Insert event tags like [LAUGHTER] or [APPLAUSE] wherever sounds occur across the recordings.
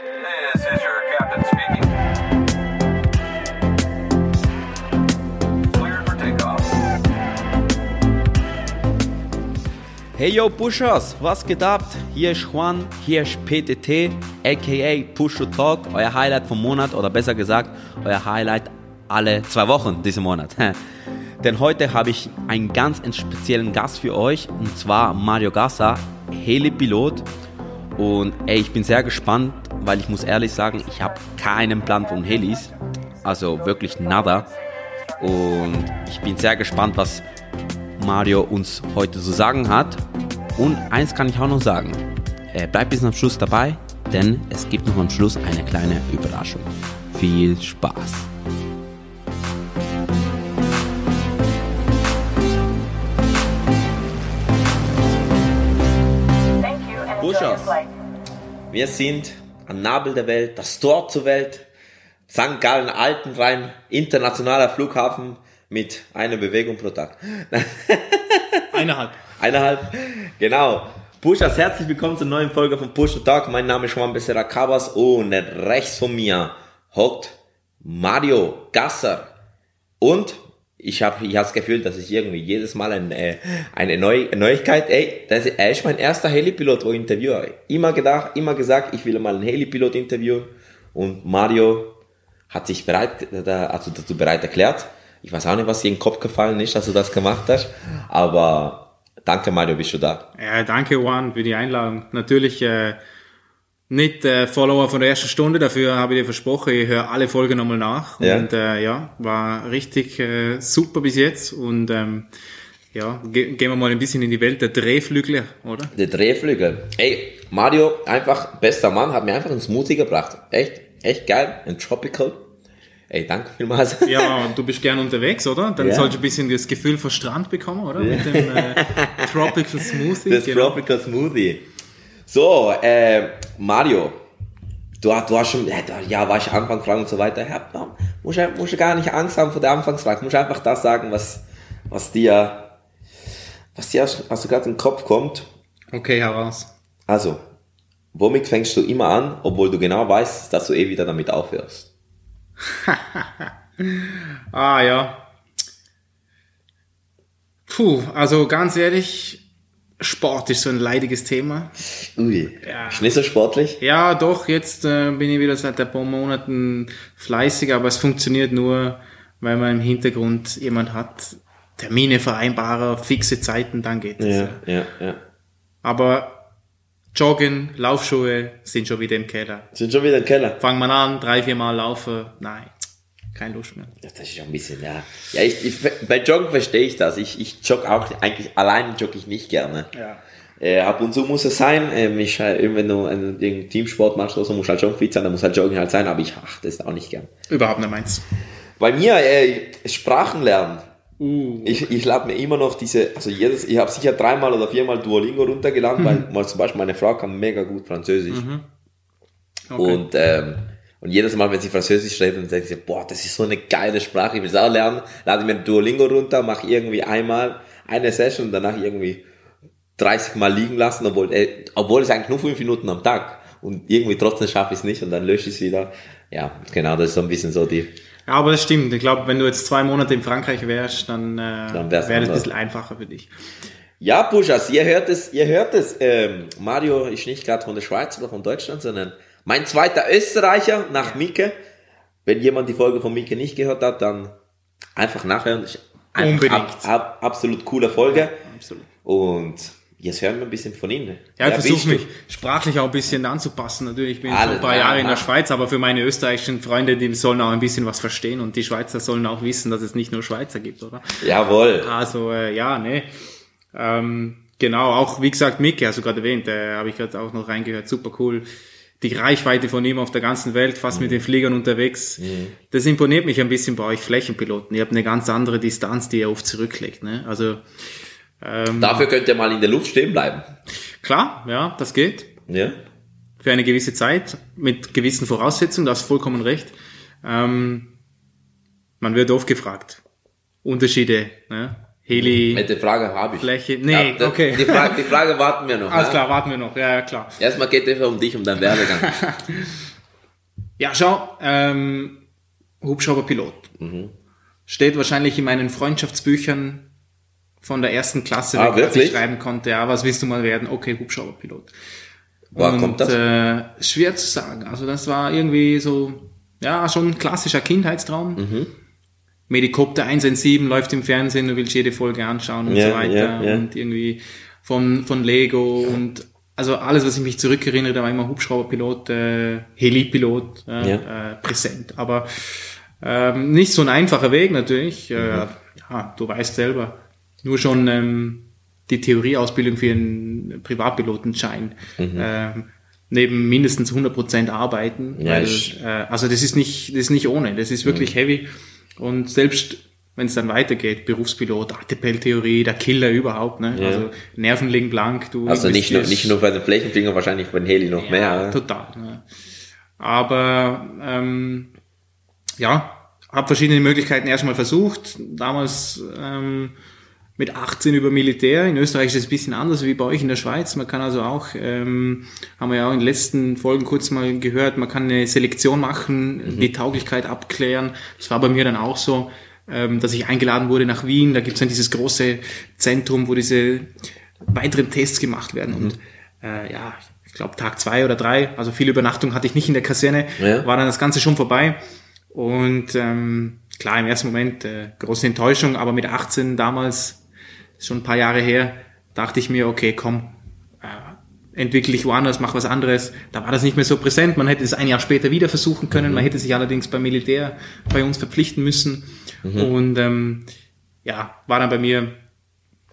This is your captain speaking. Cleared for takeoff. Hey yo Pushers, was geht ab? Hier ist Juan, hier ist PTT, aka Push to Talk, euer Highlight vom Monat oder besser gesagt, euer Highlight alle zwei Wochen diesen Monat. [LAUGHS] Denn heute habe ich einen ganz speziellen Gast für euch und zwar Mario Gassa, Heli-Pilot. Und ey, ich bin sehr gespannt, weil ich muss ehrlich sagen, ich habe keinen Plan von Helis, also wirklich nada. Und ich bin sehr gespannt, was Mario uns heute zu sagen hat. Und eins kann ich auch noch sagen. Bleibt bis zum Schluss dabei, denn es gibt noch am Schluss eine kleine Überraschung. Viel Spaß! Wir sind am Nabel der Welt, das Tor zur Welt, St. Gallen Altenrhein, internationaler Flughafen mit einer Bewegung pro Tag. [LAUGHS] Eineinhalb. Eineinhalb. Genau. Pushers, herzlich willkommen zur neuen Folge von Push to Talk. Mein Name ist Juan Becerra Cabas und rechts von mir hockt Mario Gasser. Und ich habe ich hab das Gefühl, dass ich irgendwie jedes Mal ein, äh, eine Neu Neuigkeit, ey, das, er ist mein erster Helipilot, wo ich interviewe. Immer gedacht, immer gesagt, ich will mal einen Helipilot interviewen. Und Mario hat sich bereit, also dazu bereit erklärt. Ich weiß auch nicht, was dir in den Kopf gefallen ist, dass du das gemacht hast. Aber danke, Mario, bist du da. Ja, danke Juan für die Einladung. Natürlich äh, nicht äh, Follower von der ersten Stunde, dafür habe ich dir versprochen, ich höre alle Folgen nochmal nach. Ja. Und äh, ja, war richtig äh, super bis jetzt. Und ähm, ja, ge gehen wir mal ein bisschen in die Welt der Drehflügel, oder? Der Drehflügel. Ey, Mario, einfach bester Mann, hat mir einfach einen Smoothie gebracht. Echt, echt geil. Ein Tropical. Ey, danke vielmals. Ja, und du bist gern unterwegs, oder? Dann Ja. sollst du ein bisschen das Gefühl von Strand bekommen, oder? Mit dem äh, Tropical [LAUGHS] Smoothie. Das genau. Tropical Smoothie. So, äh, Mario. Du, hast- du hast schon, ja, du- ja, war ich Anfangsfragen und so weiter. Ja, du- musst du gar nicht Angst haben vor der Anfangsfrage. Musst einfach das sagen, was, was dir, was dir, aus- was dir gerade in den Kopf kommt. Okay, heraus. Also, womit fängst du immer an, obwohl du genau weißt, dass du eh wieder damit aufhörst? [LAUGHS] Ah ja. Puh, also ganz ehrlich, Sport ist so ein leidiges Thema. Ui, Ja. nicht so sportlich? Ja, doch, jetzt äh, bin ich wieder seit ein paar Monaten fleißig, aber es funktioniert nur, weil man im Hintergrund jemand hat, Termine, Vereinbarer, fixe Zeiten, dann geht es. Ja, ja, ja. Aber Joggen, Laufschuhe sind schon wieder im Keller. Sind schon wieder im Keller. Fangen wir an, drei, vier Mal laufen, nein, keine Lust mehr. Das ist schon ein bisschen, ja. Ja, ich, ich, bei Joggen verstehe ich das. Ich, ich jogge auch, eigentlich allein jogge ich nicht gerne. Ja. Äh, ab und zu muss es sein. Ähm, ich, halt, wenn du einen, einen Teamsport machst oder so, muss halt schon fit sein, dann muss halt Joggen halt sein, aber ich achte es auch nicht gern. Überhaupt nicht meins. Bei mir, äh, Sprachen lernen. Uh, Ich, ich lade mir immer noch diese, also jedes, ich habe sicher dreimal oder viermal Duolingo runtergeladen, weil mal zum Beispiel meine Frau kann mega gut Französisch. okay. Und, ähm, und jedes Mal, wenn sie Französisch redet, dann denke ich, boah, das ist so eine geile Sprache, ich will es auch lernen. Lade mir Duolingo runter, mache irgendwie einmal eine Session und danach irgendwie 30 Mal liegen lassen, obwohl, äh, obwohl es eigentlich nur fünf Minuten am Tag. Und irgendwie trotzdem schaffe ich es nicht und dann lösche ich es wieder. Ja, genau, das ist so ein bisschen so die, Ja, aber das stimmt. Ich glaube, wenn du jetzt zwei Monate in Frankreich wärst, dann, äh, Dann wäre das ein bisschen einfacher für dich. Ja, Puschas, ihr hört es, ihr hört es. Ähm, Mario ist nicht gerade von der Schweiz oder von Deutschland, sondern mein zweiter Österreicher nach Mike. Wenn jemand die Folge von Mike nicht gehört hat, dann einfach nachhören. Unbedingt. Ab, ab, absolut coole Folge. Absolut. Und jetzt hören wir ein bisschen von Ihnen. Ja, ich versuche mich sprachlich auch ein bisschen anzupassen. Natürlich, ich bin Alle- schon ein paar ja, Jahre in der ja. Schweiz, aber für meine österreichischen Freunde, die sollen auch ein bisschen was verstehen und die Schweizer sollen auch wissen, dass es nicht nur Schweizer gibt, oder? Jawohl. Also, äh, ja, ne. Ähm, genau, auch wie gesagt, Mickey, hast du gerade erwähnt, äh, habe ich gerade auch noch reingehört, super cool. Die Reichweite von ihm auf der ganzen Welt, fast mit den Fliegern unterwegs. Das imponiert mich ein bisschen bei euch Flächenpiloten. Ihr habt eine ganz andere Distanz, die ihr oft zurücklegt. Ne? Also ähm, Dafür könnt ihr mal in der Luft stehen bleiben. klar, ja, das geht. Ja? Für eine gewisse Zeit, mit gewissen Voraussetzungen, da hast du vollkommen recht. Ähm, man wird oft gefragt. Unterschiede, ne? Heli, Mit der Frage habe ich. Fläche. Nee, da- okay. Die Frage, die Frage warten wir noch. Alles ja? klar, warten wir noch. Ja, ja, klar. Erstmal geht es um dich, um deinen Werdegang. [LAUGHS] Ja, schau, ähm, Hubschrauberpilot. Mhm. Steht wahrscheinlich in meinen Freundschaftsbüchern von der ersten Klasse, Ah, weg, als ich schreiben konnte, ja, was willst du mal werden? Okay, Hubschrauberpilot. Woher kommt das? Äh, schwer zu sagen. Also das war irgendwie so, ja, schon ein klassischer Kindheitstraum. Mhm. Medikopter 117 läuft im Fernsehen, du willst jede Folge anschauen und Ja, so weiter. ja, ja. Und irgendwie von, von Lego und also alles, was ich mich zurückerinnere, da war immer Hubschrauberpilot, äh, Helipilot äh, äh, präsent. Aber ähm, nicht so ein einfacher Weg natürlich. Äh, Mhm. ja, du weißt selber. Nur schon ähm, die Theorieausbildung für einen Privatpilotenschein. Ähm, neben mindestens 100% arbeiten. Ja, weil, äh, also das ist nicht, das ist nicht ohne. Das ist wirklich heavy. Und selbst wenn es dann weitergeht, Berufspilot, ATPL-Theorie, der Killer überhaupt, ne? Ja. Also Nerven liegen blank, du Also nicht nur, nicht nur bei den Flächenfliegern, wahrscheinlich bei den Heli noch ja, mehr. ja. total. Ja. Aber ähm, ja, habe verschiedene Möglichkeiten erstmal versucht. Damals ähm, mit 18 über Militär. In Österreich ist es ein bisschen anders wie bei euch in der Schweiz. Man kann also auch, ähm, haben wir ja auch in den letzten Folgen kurz mal gehört, man kann eine Selektion machen, die Tauglichkeit abklären. Das war bei mir dann auch so, ähm, dass ich eingeladen wurde nach Wien. Da gibt es dann dieses große Zentrum, wo diese weiteren Tests gemacht werden. Und äh, ja, ich glaube Tag zwei oder drei, also viel Übernachtung hatte ich nicht in der Kaserne, Ja. war dann das Ganze schon vorbei. Und ähm, klar, im ersten Moment äh, große Enttäuschung, aber mit 18 damals, schon ein paar Jahre her, dachte ich mir, okay, komm, äh, entwickle dich woanders, mach was anderes. Da war das nicht mehr so präsent. Man hätte es ein Jahr später wieder versuchen können. Man hätte sich allerdings beim Militär bei uns verpflichten müssen. Und ähm, ja, war dann bei mir,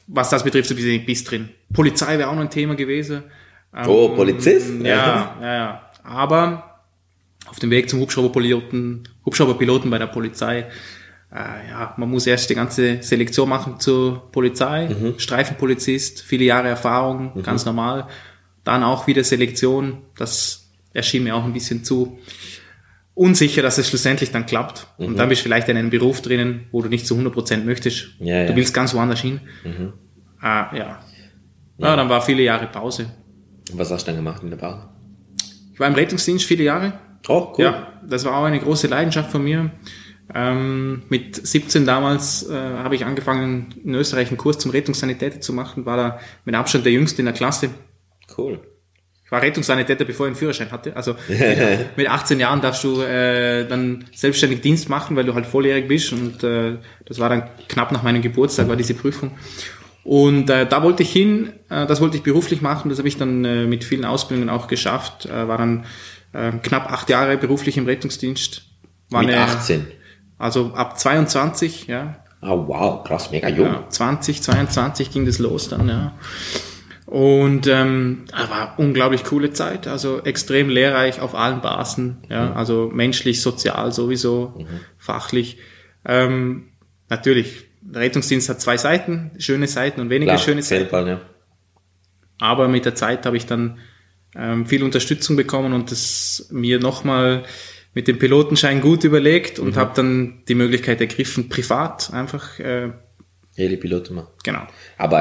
was das betrifft, so ein bisschen Biss drin. Polizei wäre auch noch ein Thema gewesen. Ähm, Oh, Polizist? Ja, ja, ja. Aber auf dem Weg zum Hubschrauberpiloten, Hubschrauberpiloten bei der Polizei, äh, ja, man muss erst die ganze Selektion machen zur Polizei, Streifenpolizist, viele Jahre Erfahrung, ganz normal. Dann auch wieder Selektion, das erschien mir auch ein bisschen zu unsicher, dass es schlussendlich dann klappt. Und dann bist du vielleicht in einem Beruf drinnen, wo du nicht zu 100% möchtest. Ja, du ja. willst ganz woanders hin. Ah, ja. ja. dann war viele Jahre Pause. Was hast du dann gemacht in der Pause? Ich war im Rettungsdienst viele Jahre. Oh, cool. Ja, das war auch eine große Leidenschaft von mir. Ähm, mit 17 damals äh, habe ich angefangen, in Österreich einen Kurs zum Rettungssanitäter zu machen, war da mit Abstand der Jüngste in der Klasse. Cool. Ich war Rettungssanitäter, bevor ich einen Führerschein hatte. Also [LAUGHS] mit, mit 18 Jahren darfst du äh, dann selbstständig Dienst machen, weil du halt volljährig bist. Und äh, das war dann knapp nach meinem Geburtstag, war diese Prüfung. Und äh, da wollte ich hin, äh, das wollte ich beruflich machen. Das habe ich dann äh, mit vielen Ausbildungen auch geschafft. Äh, war dann äh, knapp acht Jahre beruflich im Rettungsdienst. War Mit eine- 18. Also ab 22, ja, Oh, wow, krass, mega jung. ja, 20, 22 ging das los dann, ja. Und ähm, ah, war unglaublich coole Zeit, also extrem lehrreich auf allen Basen, ja, also menschlich, sozial sowieso, fachlich. Ähm, natürlich, der Rettungsdienst hat zwei Seiten, schöne Seiten und weniger Klar, schöne Seiten. Ja. Aber mit der Zeit habe ich dann ähm, viel Unterstützung bekommen und das mir nochmal mit dem Pilotenschein gut überlegt und habe dann die Möglichkeit ergriffen, privat einfach, äh, Heli-Pilot immer. genau. Aber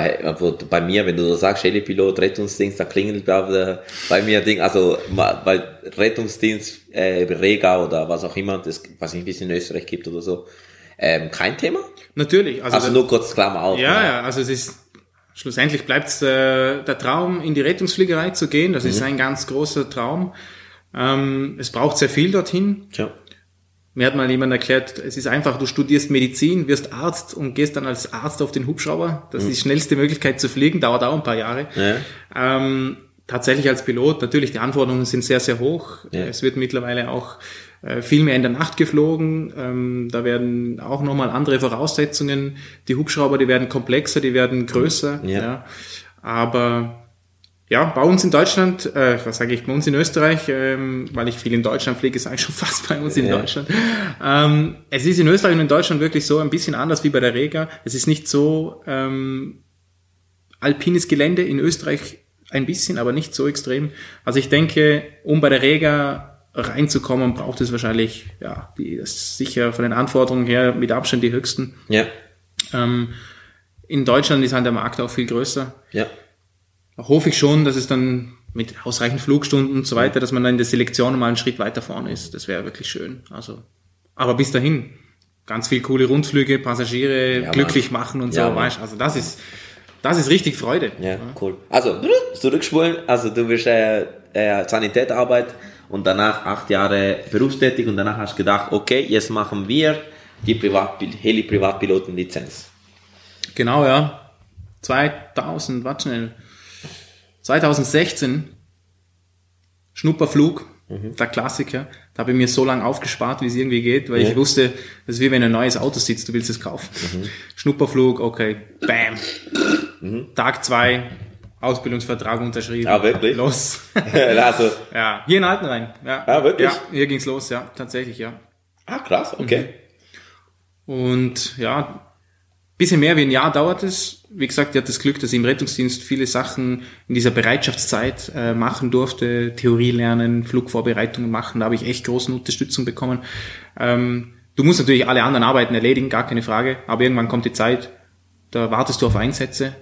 bei mir, wenn du so sagst, Heli-Pilot, Rettungsdienst, da klingelt bei, der- bei mir Ding, also bei Rettungsdienst, äh, Rega oder was auch immer, das, was nicht, wie es in Österreich gibt oder so, ähm, kein Thema? Natürlich, also, Also der- nur kurz Klammer auf. Ja, ne? ja, also es ist schlussendlich bleibt es der, der Traum, in die Rettungsfliegerei zu gehen. Das ist ein ganz großer Traum. Ähm, es braucht sehr viel dorthin. Tja. Mir hat mal jemand erklärt, es ist einfach, du studierst Medizin, wirst Arzt und gehst dann als Arzt auf den Hubschrauber. Das ist die schnellste Möglichkeit zu fliegen, dauert auch ein paar Jahre. Ja. Ähm, tatsächlich als Pilot, natürlich, die Anforderungen sind sehr, sehr hoch. Ja. Es wird mittlerweile auch äh, viel mehr in der Nacht geflogen. Ähm, da werden auch nochmal andere Voraussetzungen. Die Hubschrauber, die werden komplexer, die werden größer. Ja. Aber ja, bei uns in Deutschland, äh, was sage ich, bei uns in Österreich, ähm, weil ich viel in Deutschland fliege, ist eigentlich schon [LAUGHS] fast bei uns in Ja. Deutschland. Ähm, es ist in Österreich und in Deutschland wirklich so ein bisschen anders wie bei der Rega. Es ist nicht so ähm, alpines Gelände in Österreich ein bisschen, aber nicht so extrem. Also ich denke, um bei der Rega reinzukommen, braucht es wahrscheinlich, ja, die das ist sicher von den Anforderungen her mit Abstand die höchsten. Ja. Ähm, In Deutschland ist halt der Markt auch viel größer. Ja. Hoffe ich schon, dass es dann mit ausreichend Flugstunden und so weiter, dass man dann in der Selektion mal einen Schritt weiter vorne ist. Das wäre wirklich schön. Also, aber bis dahin, ganz viel coole Rundflüge, Passagiere Ja, glücklich Mann. machen und Ja, so, Mann. weißt Also das ist, das ist richtig Freude. Ja, cool. Also, zurückspulen. Also, du bist äh, äh, Sanitätsarbeit und danach acht Jahre berufstätig und danach hast du gedacht, okay, jetzt machen wir die Privatpil Heli-Privatpilotenlizenz. Genau, ja. 2000, warte schnell. 2016, Schnupperflug, der Klassiker. Da habe ich mir so lange aufgespart, wie es irgendwie geht, weil Ja. ich wusste, das ist wie wenn ein neues Auto sitzt, du willst es kaufen. Schnupperflug, okay, bam. Tag zwei, Ausbildungsvertrag unterschrieben. Ah, wirklich? Los. [LAUGHS] also, ja, hier in Altenrhein. Ja, Ah, wirklich? Ja, hier ging's los, ja, tatsächlich, ja. ah, krass, okay. Und ja, bisschen mehr wie ein Jahr dauert es. Wie gesagt, ich hatte das Glück, dass ich im Rettungsdienst viele Sachen in dieser Bereitschaftszeit äh, machen durfte, Theorie lernen, Flugvorbereitungen machen. Da habe ich echt große Unterstützung bekommen. Ähm, du musst natürlich alle anderen Arbeiten erledigen, gar keine Frage. Aber irgendwann kommt die Zeit, da wartest du auf Einsätze.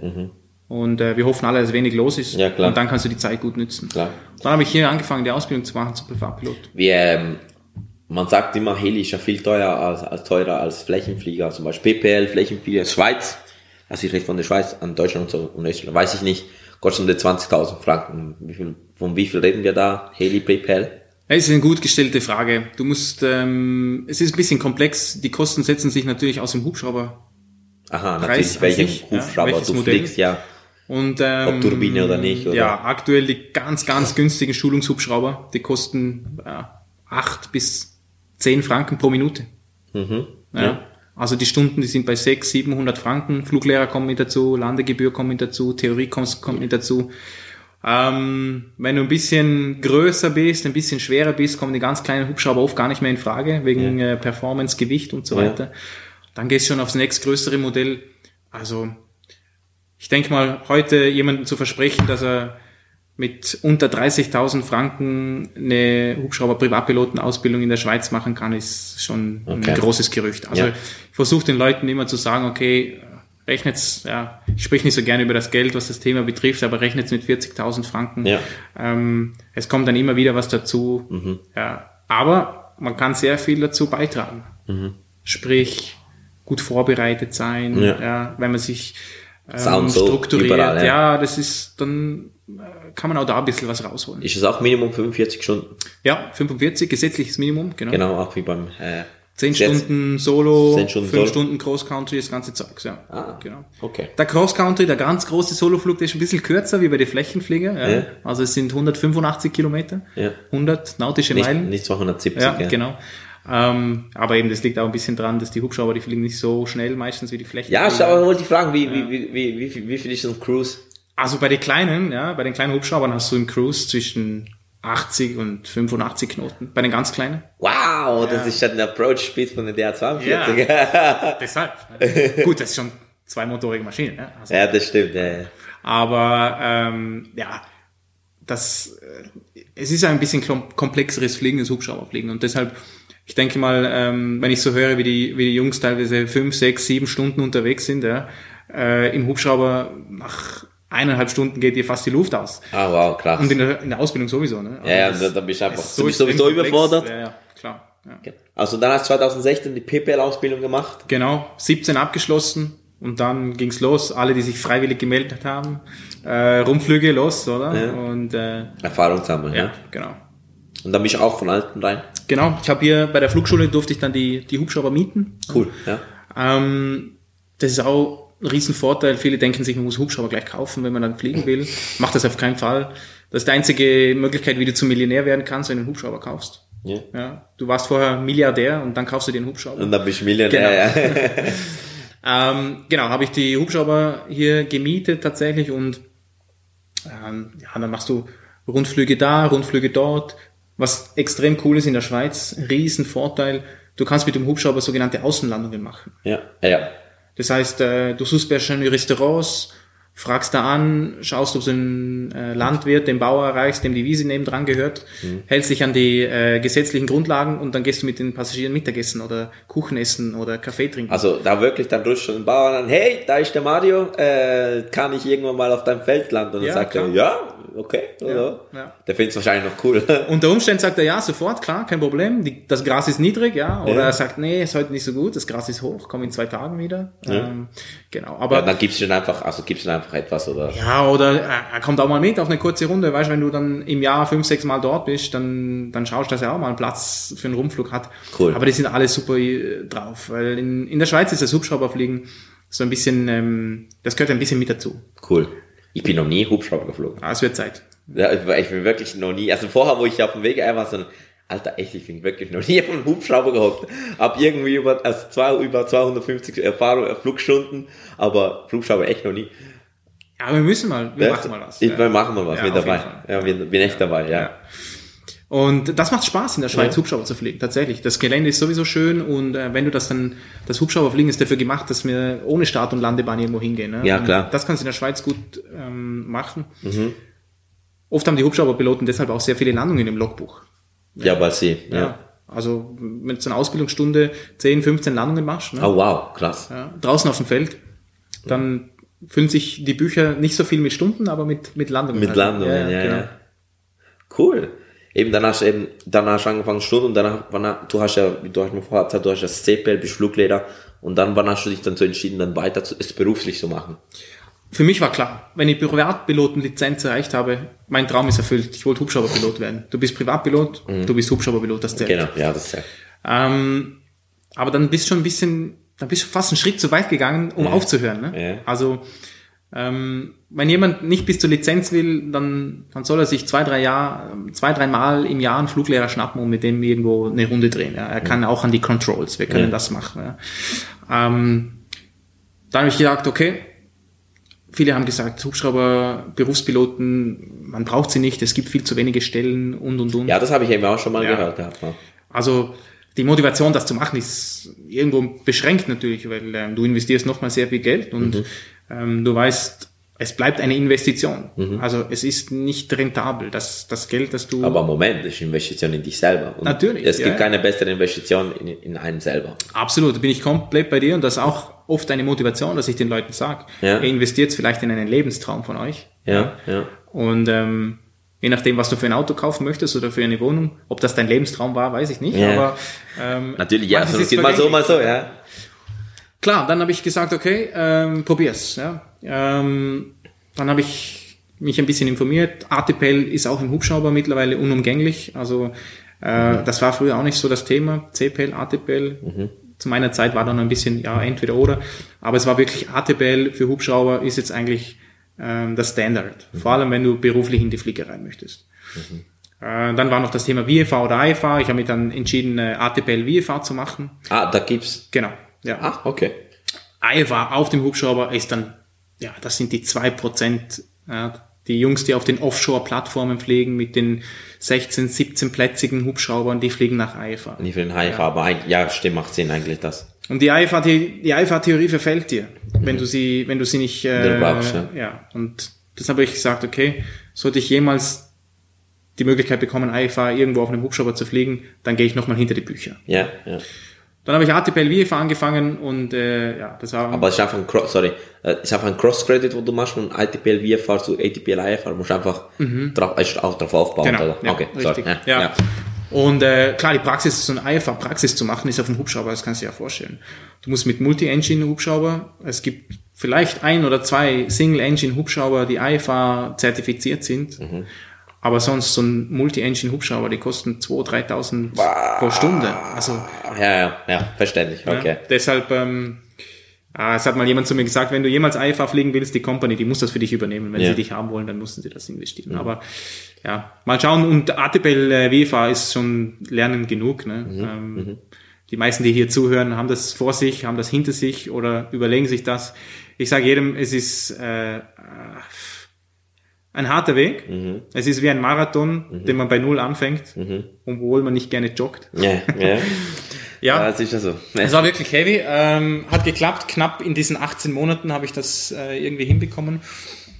Und äh, wir hoffen alle, dass wenig los ist. Mhm. Ja, klar. Und dann kannst du die Zeit gut nützen. Klar. Dann habe ich hier angefangen, die Ausbildung zu machen zum Privatpilot. Wie, ähm, man sagt immer, Heli ist ja viel teurer als, als teurer als Flächenflieger, zum Beispiel PPL, Flächenflieger, Schweiz. Also ich rede von der Schweiz an Deutschland und so und Österreich, weiß ich nicht, kostet um die 20.000 Franken. Wie viel, von wie viel reden wir da? Heli, PPL? Es ist eine gut gestellte Frage. Du musst, ähm, es ist ein bisschen komplex. Die Kosten setzen sich natürlich aus dem Hubschrauber. Aha, Preis natürlich, welchen ja, Hubschrauber welches du Modell? fliegst, ja. Und, ähm, Ob Turbine oder nicht, oder? Ja, aktuell die ganz, ganz günstigen Schulungshubschrauber, die kosten ja, acht bis zehn Franken pro Minute. Mhm. Ja. Ja. Also die Stunden, die sind bei 600, 700 Franken. Fluglehrer kommen mit dazu, Landegebühr kommt mit dazu, Theorie kommt, kommt mit dazu. Ähm, wenn du ein bisschen größer bist, ein bisschen schwerer bist, kommen die ganz kleinen Hubschrauber oft gar nicht mehr in Frage, wegen äh, Performance, Gewicht und so Ja. weiter. Dann gehst du schon aufs nächstgrößere Modell. Also ich denke mal, heute jemandem zu versprechen, dass er mit unter 30.000 Franken eine Hubschrauber-Privatpilotenausbildung in der Schweiz machen kann, ist schon Okay. ein großes Gerücht. Also Ja. ich versuche den Leuten immer zu sagen, okay, rechnet's, ja, ich spreche nicht so gerne über das Geld, was das Thema betrifft, aber rechnet's mit 40.000 Franken. Ja. Ähm, es kommt dann immer wieder was dazu. Mhm. Ja, aber man kann sehr viel dazu beitragen. Sprich, gut vorbereitet sein, Ja. ja. wenn man sich ähm, so strukturiert. überall, ja. ja. das ist, dann äh, kann man auch da ein bisschen was rausholen. Ist es auch Minimum 45 Stunden? Ja, 45, gesetzliches Minimum, genau. Genau, auch wie beim, äh, 10 Gesetz. Stunden Solo, 10 Stunden 5 Solo. Stunden Cross Country, das ganze Zeugs, ja. Ah. genau. Okay. Der Cross Country, der ganz große Soloflug, der ist ein bisschen kürzer wie bei den Flächenflieger. Ja. Ja. Also es sind 185 Kilometer, Ja. 100 nautische Nicht, Meilen. nicht 270, ja, ja. genau. Ähm, aber eben, das liegt auch ein bisschen dran, dass die Hubschrauber, die fliegen nicht so schnell meistens wie die Flächen. Ja, ich aber wollte ich fragen, wie, wie, wie, wie, wie, viel- wie viel ist so ein Cruise? Also bei den kleinen, ja, bei den kleinen Hubschraubern hast du im Cruise zwischen 80 und 85 Knoten. Bei den ganz kleinen. Wow, das ist schon ein Approach Speed von der DR42. Ja. [LAUGHS] Deshalb. Gut, das ist schon zweimotorige Maschine. Ja. Also, Ja, das stimmt. Ja. ja. Aber ähm, ja, das äh, es ist ein bisschen kom- komplexeres Fliegen als Hubschrauberfliegen und deshalb ich denke mal, ähm, wenn ich so höre, wie die wie die Jungs teilweise fünf, sechs, sieben Stunden unterwegs sind, ja, äh, im Hubschrauber nach eineinhalb Stunden geht dir fast die Luft aus Ah, wow, krass. und in der, in der Ausbildung sowieso. Ne? Also Ja, ja, das da- da bist du einfach- du bist sowieso komplex. überfordert. Ja, ja, klar. Ja. Also dann hast du 2016 die PPL-Ausbildung gemacht. Genau, 17 abgeschlossen und dann ging's los. Alle, die sich freiwillig gemeldet haben, äh, Rumflüge los, oder? Ja. Und äh, Erfahrung sammeln, ja. ja, genau. Und dann bist du auch von Alten rein. Genau, ich habe hier bei der Flugschule durfte ich dann die, die Hubschrauber mieten. Cool, ja. Ähm, das ist auch ein Riesenvorteil. Viele denken sich, man muss Hubschrauber gleich kaufen, wenn man dann fliegen will. [LAUGHS] Macht das auf keinen Fall. Das ist die einzige Möglichkeit, wie du zum Millionär werden kannst, wenn du einen Hubschrauber kaufst. ja. Ja, du warst vorher Milliardär und dann kaufst du dir einen Hubschrauber. Und dann bist du Millionär, ja. [LAUGHS] Ähm, genau, habe ich die Hubschrauber hier gemietet tatsächlich und ähm, ja, dann machst du Rundflüge da, Rundflüge dort. Was extrem cool ist in der Schweiz, riesen Vorteil, du kannst mit dem Hubschrauber sogenannte Außenlandungen machen. ja. Ja. Das heißt, äh, du suchst bei schöne Restaurants, fragst da an, schaust, ob du einen äh, Landwirt, den Bauer erreichst, dem die Wiese nebendran gehört, hältst dich an die äh, gesetzlichen Grundlagen und dann gehst du mit den Passagieren Mittagessen oder Kuchen essen oder Kaffee trinken. Also da wirklich, dann rufst du den Bauern an, hey, da ist der Mario, äh, kann ich irgendwann mal auf deinem Feld landen? Und dann Ja, sagt er, klar. ja, okay. Ja, ja. Der findet es wahrscheinlich noch cool. [LAUGHS] Unter Umständen sagt er ja, sofort, klar, kein Problem. Die, das Gras ist niedrig, ja. Oder er sagt, nee, ist heute nicht so gut, das Gras ist hoch, komm in zwei Tagen wieder. Ähm, genau. Aber dann gibst du dann einfach, also gibst du dann einfach etwas oder. Ja, oder er er kommt auch mal mit auf eine kurze Runde. Weißt du, wenn du dann im Jahr fünf, sechs Mal dort bist, dann, dann schaust du, dass er auch mal einen Platz für einen Rumflug hat. Cool. Aber die sind alle super äh, drauf, weil in, in der Schweiz ist das Hubschrauberfliegen so ein bisschen, ähm, das gehört ein bisschen mit dazu. Cool. Ich bin noch nie Hubschrauber geflogen. Ah, es wird Zeit. Ja, ich bin wirklich noch nie, also vorher, wo ich auf dem Weg war, so ein, Alter, echt, ich bin wirklich noch nie auf einem Hubschrauber gehockt. Hab irgendwie über, also zwei, über 250 Erfahrung, äh, Flugstunden, aber Flugschrauber echt noch nie. Ja, wir müssen mal, wir Ja, machen mal was. Ich, ja. wir machen mal was, Ja, bin dabei. Ja, bin, bin echt dabei, ja. Ja. Und das macht Spaß in der Schweiz, Ja. Hubschrauber zu fliegen, tatsächlich. Das Gelände ist sowieso schön und äh, wenn du das dann, das Hubschrauberfliegen ist dafür gemacht, dass wir ohne Start- und Landebahn irgendwo hingehen. Ne? Ja, Und klar. Mhm. Das kannst du in der Schweiz gut ähm, machen. Oft haben die Hubschrauberpiloten deshalb auch sehr viele Landungen im Logbuch. Ja, weil sie, ja. Ja. Also wenn du so eine Ausbildungsstunde 10, 15 Landungen machst, ne? Oh wow, krass. ja, draußen auf dem Feld, dann füllen sich die Bücher nicht so viel mit Stunden, aber mit, mit Landungen. Mit Also, Landungen, ja, ja. genau. Cool. Eben, dann hast du eben, dann hast du angefangen Stunden und danach, du hast ja, wie du hast mir vorher gesagt, du hast das CPL, bist Fluglehrer und dann, wann hast du dich dann so entschieden, dann weiter zu, es beruflich zu machen? Für mich war klar, wenn ich Privatpilotenlizenz erreicht habe, mein Traum ist erfüllt. Ich wollte Hubschrauberpilot werden. Du bist Privatpilot, du bist Hubschrauberpilot, das zählt. Genau, ja, das ja. Ähm, aber dann bist du schon ein bisschen, dann bist du fast einen Schritt zu weit gegangen, um aufzuhören. Ne? Ja. Also ähm, wenn jemand nicht bis zur Lizenz will, dann, dann soll er sich zwei, drei Jahr, zwei, drei Mal im Jahr einen Fluglehrer schnappen und mit dem irgendwo eine Runde drehen. Ja? Er kann auch an die Controls, wir können Ja. das machen. Ja? Ähm, da habe ich gedacht, okay, viele haben gesagt, Hubschrauber, Berufspiloten, man braucht sie nicht, es gibt viel zu wenige Stellen und und und. Ja, das habe ich eben auch schon mal Ja. gehört gehabt. Ja. Also die Motivation, das zu machen, ist irgendwo beschränkt natürlich, weil ähm, du investierst nochmal sehr viel Geld und Mhm. ähm, du weißt, es bleibt eine Investition. Mhm. Also es ist nicht rentabel. Das, das Geld, das du... Aber Moment, das ist Investition in dich selber. Und Natürlich, Es gibt ja. keine bessere Investition in, in einen selber. Absolut, da bin ich komplett bei dir und das ist auch oft eine Motivation, dass ich den Leuten sage, Ja. ihr investiert vielleicht in einen Lebenstraum von euch. Ja, ja. Und ähm, je nachdem, was du für ein Auto kaufen möchtest oder für eine Wohnung, ob das dein Lebenstraum war, weiß ich nicht. Ja. Aber ähm, Natürlich, ja, manches so, ist geht mal so, mal so, ja. Klar, dann habe ich gesagt, okay, ähm, probier's. Ja. Ähm, dann habe ich mich ein bisschen informiert. ATPL ist auch im Hubschrauber mittlerweile unumgänglich. Also äh, das war früher auch nicht so das Thema. CPL, ATPL. Zu meiner Zeit war dann ein bisschen, ja, entweder oder. Aber es war wirklich ATPL für Hubschrauber ist jetzt eigentlich ähm, das Standard. Vor allem, wenn du beruflich in die Fliegerei möchtest. Äh, dann war noch das Thema VFA oder IFA. Ich habe mich dann entschieden, äh, ATPL VFA zu machen. Ah, da gibt's. Genau. Ja. Ah, okay. IFA auf dem Hubschrauber ist dann, ja, das sind die zwei Prozent. Ja, die Jungs, die auf den Offshore-Plattformen fliegen mit den 16, 17-plätzigen Hubschraubern, die fliegen nach IFA. Nicht für den HIF, aber ein, ja, stimmt, macht Sinn eigentlich das. Und die IFA, die, die IFA-Theorie verfällt dir, wenn du sie, wenn du sie nicht, äh, brauchst, ja. ja. Und das habe ich gesagt, okay, sollte ich jemals die Möglichkeit bekommen, IFA irgendwo auf einem Hubschrauber zu fliegen, dann gehe ich nochmal hinter die Bücher. Ja, ja. Dann habe ich ATPL VFA angefangen und äh, ja, das war Aber es ist einfach ein Cross, sorry, äh, es ist einfach ein Cross-Credit, wo du machst von ITPL VFR zu ATPL IFR, du musst einfach drauf, ist auch drauf aufbauen, Genau, oder? ja, okay, richtig. sorry. Ja. Und äh, klar, die Praxis, so eine IFA-Praxis zu machen, ist auf einem Hubschrauber, das kannst du dir ja vorstellen. Du musst mit Multi-Engine-Hubschrauber, es gibt vielleicht ein oder zwei Single-Engine-Hubschrauber, die IFA zertifiziert sind, Mhm. aber sonst so ein Multi-Engine-Hubschrauber, die kosten 2.000, 3.000 pro Stunde. Also Ja, ja, ja, verständlich, okay. ja, deshalb, ähm, ah, es hat mal jemand zu mir gesagt, wenn du jemals IFA fliegen willst, die Company, die muss das für dich übernehmen. Wenn Ja. sie dich haben wollen, dann müssen sie das investieren. Aber ja, mal schauen. Und ATPL äh, VFA ist schon Lernen genug. Ne? Ähm, Die meisten, die hier zuhören, haben das vor sich, haben das hinter sich oder überlegen sich das. Ich sage jedem, es ist äh, ein harter Weg. Es ist wie ein Marathon, den man bei Null anfängt, obwohl man nicht gerne joggt. Ja, ja. [LAUGHS] Ja, ja so. es war wirklich heavy. Ähm, hat geklappt. Knapp in diesen 18 Monaten habe ich das äh, irgendwie hinbekommen.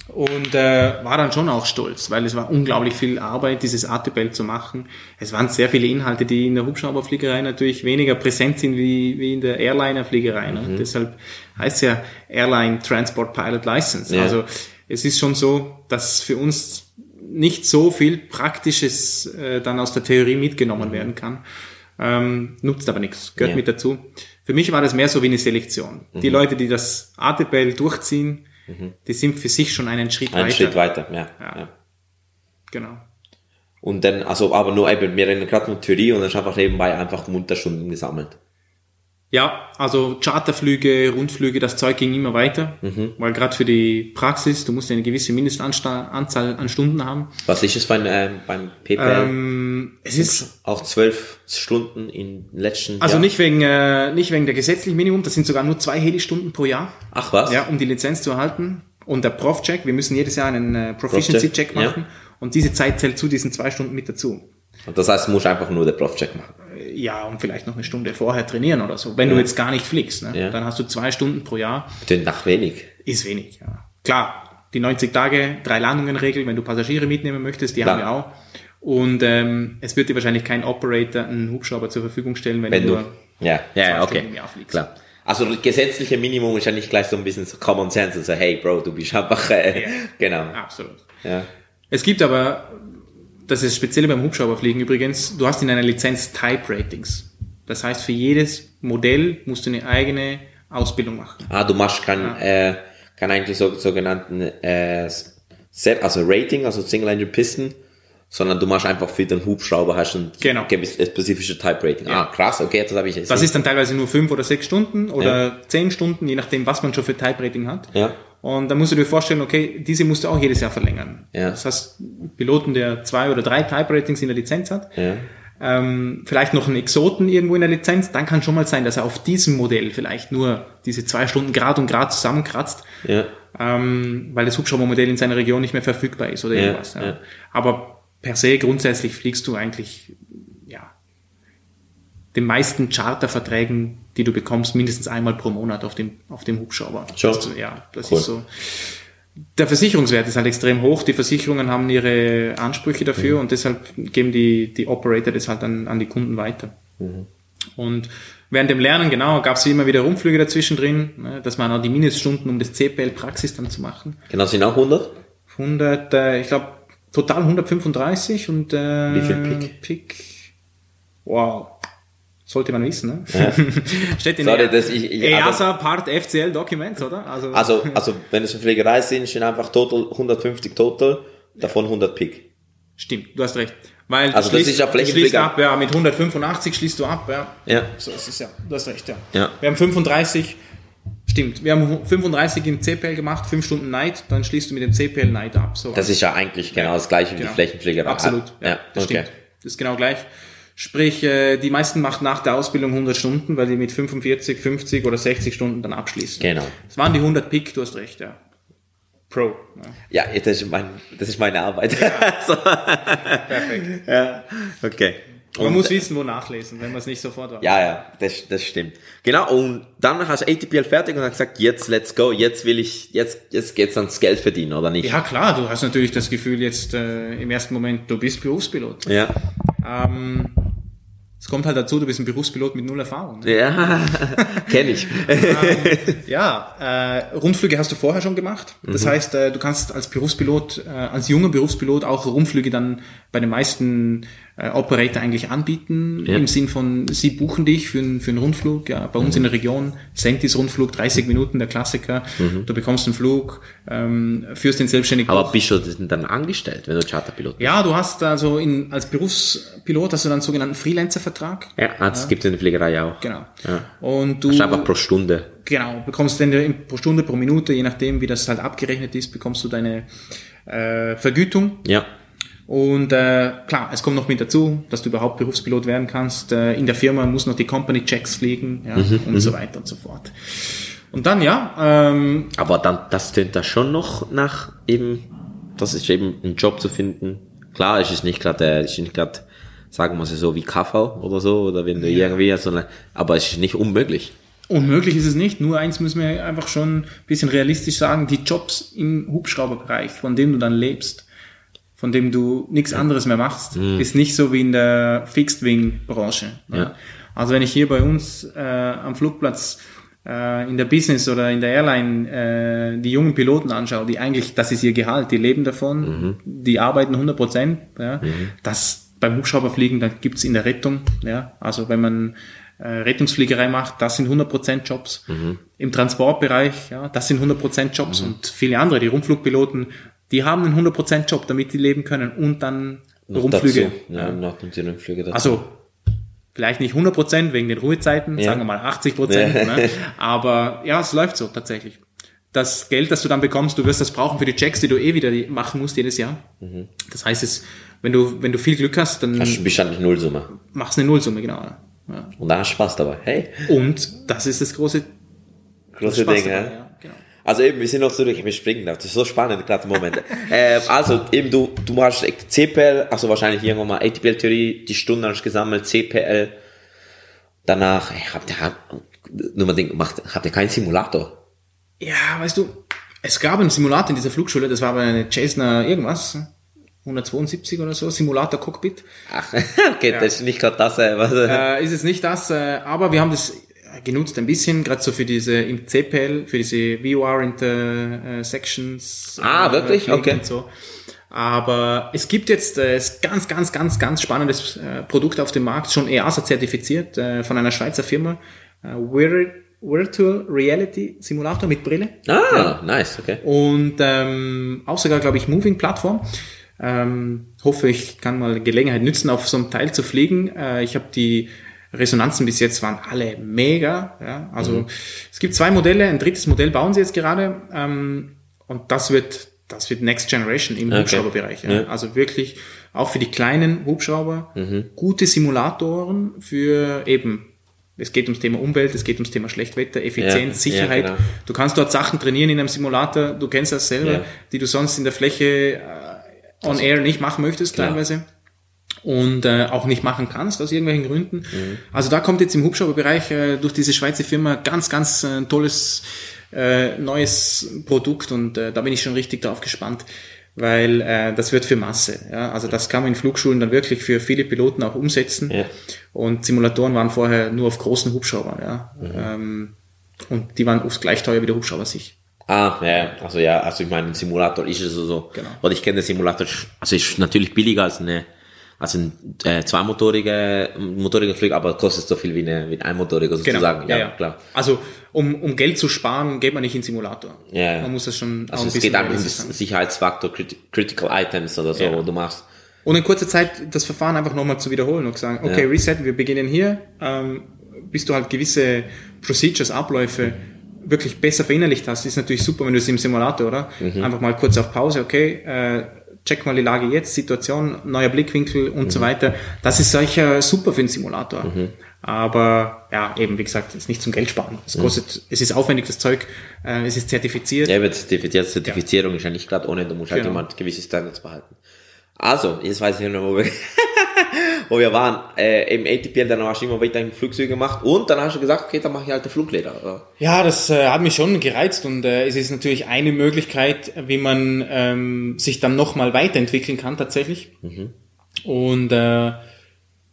Und äh, war dann schon auch stolz, weil es war unglaublich viel Arbeit, dieses Artibel zu machen. Es waren sehr viele Inhalte, die in der Hubschrauberfliegerei natürlich weniger präsent sind wie, wie in der Airliner-Fliegerei. Ne? Deshalb heißt es ja Airline Transport Pilot License. Ja. Also es ist schon so, dass für uns nicht so viel Praktisches äh, dann aus der Theorie mitgenommen werden kann. Ähm, nutzt aber nichts, gehört Ja. mit dazu. Für mich war das mehr so wie eine Selektion. Die Leute, die das Artibel durchziehen, die sind für sich schon einen Schritt Ein weiter. Schritt weiter, ja. Ja. ja. Genau. Und dann, also aber nur eben, wir reden gerade von Theorie und dann ist einfach nebenbei einfach Unterstunden gesammelt. Ja, also Charterflüge, Rundflüge, das Zeug ging immer weiter, weil gerade für die Praxis, du musst ja eine gewisse Mindestanzahl an Stunden haben. Was ist es beim, ähm, beim PPL? Ähm, es ist Auch zwölf Stunden im letzten also Jahr? nicht wegen äh, nicht wegen der gesetzlichen Minimum, das sind sogar nur zwei Helistunden pro Jahr, Ach was? ja, um die Lizenz zu erhalten. Und der Prof-Check, wir müssen jedes Jahr einen äh, Proficiency-Check machen und diese Zeit zählt zu diesen zwei Stunden mit dazu. Und das heißt, du musst einfach nur den Prof-Check machen. Ja, und vielleicht noch eine Stunde vorher trainieren oder so. Wenn du jetzt gar nicht fliegst, ne? Ja. dann hast du zwei Stunden pro Jahr. Klingt nach wenig. Ist wenig, ja. Klar, die 90 Tage, drei Landungen-Regel, wenn du Passagiere mitnehmen möchtest, die Klar. haben wir auch. Und ähm, es wird dir wahrscheinlich kein Operator einen Hubschrauber zur Verfügung stellen, wenn, Wenn du du, ja, ja, ja, okay, Stunden im Jahr fliegst. klar. Also das gesetzliche Minimum ist ja nicht gleich so ein bisschen so Common Sense, also hey Bro, du bist einfach, äh, Ja. genau. Absolut. Ja. Es gibt aber, das ist speziell beim Hubschrauberfliegen übrigens, du hast in einer Lizenz Type Ratings. Das heißt, für jedes Modell musst du eine eigene Ausbildung machen. Ah, du machst kein, äh, kein eigentlich so, sogenannten, äh, Set, also Rating, also Single Engine Piston, sondern du machst einfach für den Hubschrauber hast du ein Genau. spezifische Type Rating. Ja. Ah, krass, okay, das habe ich jetzt. Das ist dann teilweise nur fünf oder sechs Stunden oder zehn Stunden, je nachdem, was man schon für Type Rating hat. Ja. Und da musst du dir vorstellen, okay, diese musst du auch jedes Jahr verlängern. Ja. Das heißt, Piloten, der zwei oder drei Type Ratings in der Lizenz hat, Ja. ähm, vielleicht noch einen Exoten irgendwo in der Lizenz, dann kann schon mal sein, dass er auf diesem Modell vielleicht nur diese zwei Stunden Grad und Grad zusammenkratzt, Ja. ähm, weil das Hubschraubermodell in seiner Region nicht mehr verfügbar ist oder irgendwas. Aber per se grundsätzlich fliegst du eigentlich, den meisten Charterverträgen, die du bekommst, mindestens einmal pro Monat auf dem, auf dem Hubschrauber. Schon? Das, ja, das Cool. ist so. Der Versicherungswert ist halt extrem hoch. Die Versicherungen haben ihre Ansprüche Mhm. dafür und deshalb geben die, die Operator das halt an, an die Kunden weiter. Mhm. Und während dem Lernen, genau, gab es immer wieder Rumflüge dazwischen drin, ne, dass man auch die Mindeststunden, um das CPL-Praxis dann zu machen. Genau, sind auch 100? 100, äh, ich glaube, total 135 und äh, Wie viel Pick? Pick? Wow. Sollte man wissen, ne? [LAUGHS] Steht in Sorry, der das ich- ich- EASA Part FCL Documents, oder? Also, Also, [LAUGHS] also, wenn es eine Fliegerei sind, sind einfach total 150 total, davon 100 Pick. stimmt, du hast recht. Weil Also das schließt- ist ja schließt ab, ja, mit 185 schließt du ab, ja. Ja. So ist es ja, du hast recht, ja. Ja. Wir haben 35, stimmt, wir haben 35 im CPL gemacht, 5 Stunden Night, dann schließt du mit dem CPL Night ab. So Das ist ja eigentlich genau das gleiche wie Genau. die Flächenfliegerei. Absolut, ja, ja das okay. stimmt. Das ist genau gleich. Sprich, äh, die meisten machen nach der Ausbildung 100 Stunden, weil die mit 45, 50 oder 60 Stunden dann abschließen. Genau. Das waren die 100 Pick, du hast recht, ja. Pro. Ja. Ja, das ist, mein, das ist meine Arbeit. [LAUGHS] so. Perfekt. ja. Okay. Man Und- muss wissen, wo nachlesen, wenn man es nicht sofort weiß. Ja, ja, das, das stimmt. Genau, und dann hast du ATPL fertig und hast gesagt, jetzt let's go, jetzt will ich, jetzt, jetzt geht's ans Geld verdienen, oder nicht? Ja, klar, du hast natürlich das Gefühl jetzt äh, im ersten Moment, du bist Berufspilot. Ja. Ähm, es kommt halt dazu, du bist ein Berufspilot mit null Erfahrung. Ne? Ja, [LAUGHS] kenne ich. Ja, äh, Rundflüge hast du vorher schon gemacht. Das heißt, äh, du kannst als Berufspilot, äh, als junger Berufspilot auch Rundflüge dann bei den meisten äh, Operator eigentlich anbieten. Ja. Im Sinn von, sie buchen dich für, einen- für einen Rundflug. Ja, bei uns in der Region, Sentis Rundflug, 30 Minuten, der Klassiker. Du bekommst einen Flug, ähm, führst den selbstständig Aber bist du denn dann angestellt, wenn du Charterpilot bist? Ja, du hast also in, als Berufspilot hast du dann einen sogenannten Freelancer-Vertrag. Ja, ah, das gibt es in der Fliegerei auch. Genau. Ja. Und du Das ist einfach pro Stunde. Genau, bekommst dann pro Stunde, pro Minute, je nachdem, wie das halt abgerechnet ist, bekommst du deine äh, Vergütung. Ja. Und äh, klar, es kommt noch mit dazu, dass du überhaupt Berufspilot werden kannst. Äh, in der Firma muss noch die Company-Checks fliegen ja, und so weiter und so fort. Und dann, ja, ähm, Aber dann, das tönt da schon noch nach eben, das ist eben ein Job zu finden. Klar, es ist nicht gerade, äh, es ist nicht gerade sagen wir es so, wie KV oder so, oder wenn du irgendwie, sondern, aber es ist nicht unmöglich. Unmöglich ist es nicht, nur eins müssen wir einfach schon ein bisschen realistisch sagen, die Jobs im Hubschrauberbereich, von dem du dann lebst, von dem du nichts anderes mehr machst, ist nicht so wie in der Fixed-Wing-Branche. ne? Ja. Also wenn ich hier bei uns äh, am Flugplatz äh, in der Business oder in der Airline äh, die jungen Piloten anschaue, die eigentlich, das ist ihr Gehalt, die leben davon, die arbeiten 100 Prozent. Ja, Das beim Hubschrauberfliegen, da gibt's in der Rettung, ja, also wenn man äh, Rettungsfliegerei macht, das sind 100 Prozent Jobs. Im Transportbereich, ja, das sind 100 Prozent Jobs und viele andere, die Rundflugpiloten, die haben einen 100 Prozent Job, damit die leben können und dann Noch Rundflüge. dazu. Ja, noch die Rundflüge dazu. Also vielleicht nicht 100 Prozent wegen den Ruhezeiten, Ja. sagen wir mal 80 Prozent. Ja. Ne? Aber ja, es läuft so tatsächlich. Das Geld, das du dann bekommst, du wirst das brauchen für die Checks, die du eh wieder machen musst jedes Jahr. Das heißt, es, wenn du wenn du viel Glück hast, dann das ist wahrscheinlich Nullsumme. machst du eine Nullsumme genau. Ja. Und dann hast du Spaß dabei. Hey, Und das ist das große große Dinge. dabei, ja. Ja. Also eben, wir sind noch zurück, wir springen da. Das ist so spannend, gerade im Moment. [LAUGHS] ähm, also eben, du, du hast CPL, also wahrscheinlich irgendwann mal ATPL-Theorie, die Stunden hast du gesammelt, CPL. Danach, ey, habt ihr, nur mal denken, macht, habt ihr keinen Simulator? Ja, weißt du, es gab einen Simulator in dieser Flugschule, das war aber eine Cessna irgendwas, 172 oder so, Simulator Cockpit. Ach, [LAUGHS] okay, das ist nicht gerade das, äh, was, äh, äh, ist es nicht das, äh, aber wir haben das genutzt ein bisschen, gerade so für diese im CPL, für diese VOR Intersections. Ah, wirklich? Fliegen Okay. Und so. Aber es gibt jetzt äh, ganz, ganz, ganz, ganz spannendes äh, Produkt auf dem Markt, schon EASA zertifiziert, äh, von einer Schweizer Firma, äh, Vir Virtual Reality Simulator mit Brille. ah, nice, okay. Und ähm, auch sogar, glaube ich, Moving-Plattform. Ähm, hoffe, ich kann mal Gelegenheit nützen, auf so einem Teil zu fliegen. Äh, ich habe die Resonanzen bis jetzt waren alle mega. Ja? Also es gibt zwei Modelle, ein drittes Modell bauen sie jetzt gerade. Ähm, und das wird, das wird Next Generation im Okay. Hubschrauberbereich. Ja? Ja. Also wirklich auch für die kleinen Hubschrauber gute Simulatoren für eben es geht ums Thema Umwelt, es geht ums Thema Schlechtwetter, Effizienz, Ja, Sicherheit. ja, genau. Du kannst dort Sachen trainieren in einem Simulator, du kennst das selber, Ja. die du sonst in der Fläche äh, on air nicht machen möchtest Klar. teilweise und äh, auch nicht machen kannst aus irgendwelchen Gründen. Mhm. Also da kommt jetzt im Hubschrauberbereich äh, durch diese Schweizer Firma ganz, ganz äh, tolles äh, neues Produkt und äh, da bin ich schon richtig drauf gespannt, weil äh, das wird für Masse. Ja? Also das kann man in Flugschulen dann wirklich für viele Piloten auch umsetzen. Ja. Und Simulatoren waren vorher nur auf großen Hubschraubern. Ja? Mhm. Ähm, und die waren oft gleich teuer wie der Hubschrauber sich. Ah, ja, also ja, also ich meine, ein Simulator ist es so. Genau. Oder ich kenne den Simulator, also ist natürlich billiger als eine, als ein äh, zweimotoriger motoriger Flug, aber kostet so viel wie, eine, wie ein einmotoriger sozusagen. Ja, klar. Also um, um Geld zu sparen, geht man nicht in Simulator. Ja, ja. Man muss das schon Also ein es bisschen geht einfach um. Sicherheitsfaktor, Crit Critical Items oder so, Ja. wo du machst. Und in kurzer Zeit das Verfahren einfach nochmal zu wiederholen und sagen, okay, Ja. Reset, wir beginnen hier, ähm, bis du halt gewisse Procedures, Abläufe wirklich besser verinnerlicht hast, ist natürlich super, wenn du es im Simulator, oder? Mhm. Einfach mal kurz auf Pause, okay, äh, check mal die Lage jetzt, Situation, neuer Blickwinkel und Mhm. so weiter. Das ist sicher super für einen Simulator. Aber ja, eben, wie gesagt, ist nicht zum Geld sparen. Es kostet, es ist aufwendig, das Zeug, äh, es ist zertifiziert. Mhm. Ja, aber Zertifiziert- Zertifizierung ist ja nicht gerade ohne, du musst halt Genau. immer gewisse Standards behalten. Also, jetzt weiß ich nicht mehr, wo wir, [LAUGHS] wo wir waren. Äh, Im ATPL, dann hast du immer weiterhin Flugzeuge gemacht und dann hast du gesagt, okay, dann mache ich halt den Flugleder. oder? Ja, das äh, hat mich schon gereizt und äh, es ist natürlich eine Möglichkeit, wie man ähm, sich dann nochmal weiterentwickeln kann tatsächlich. Und äh,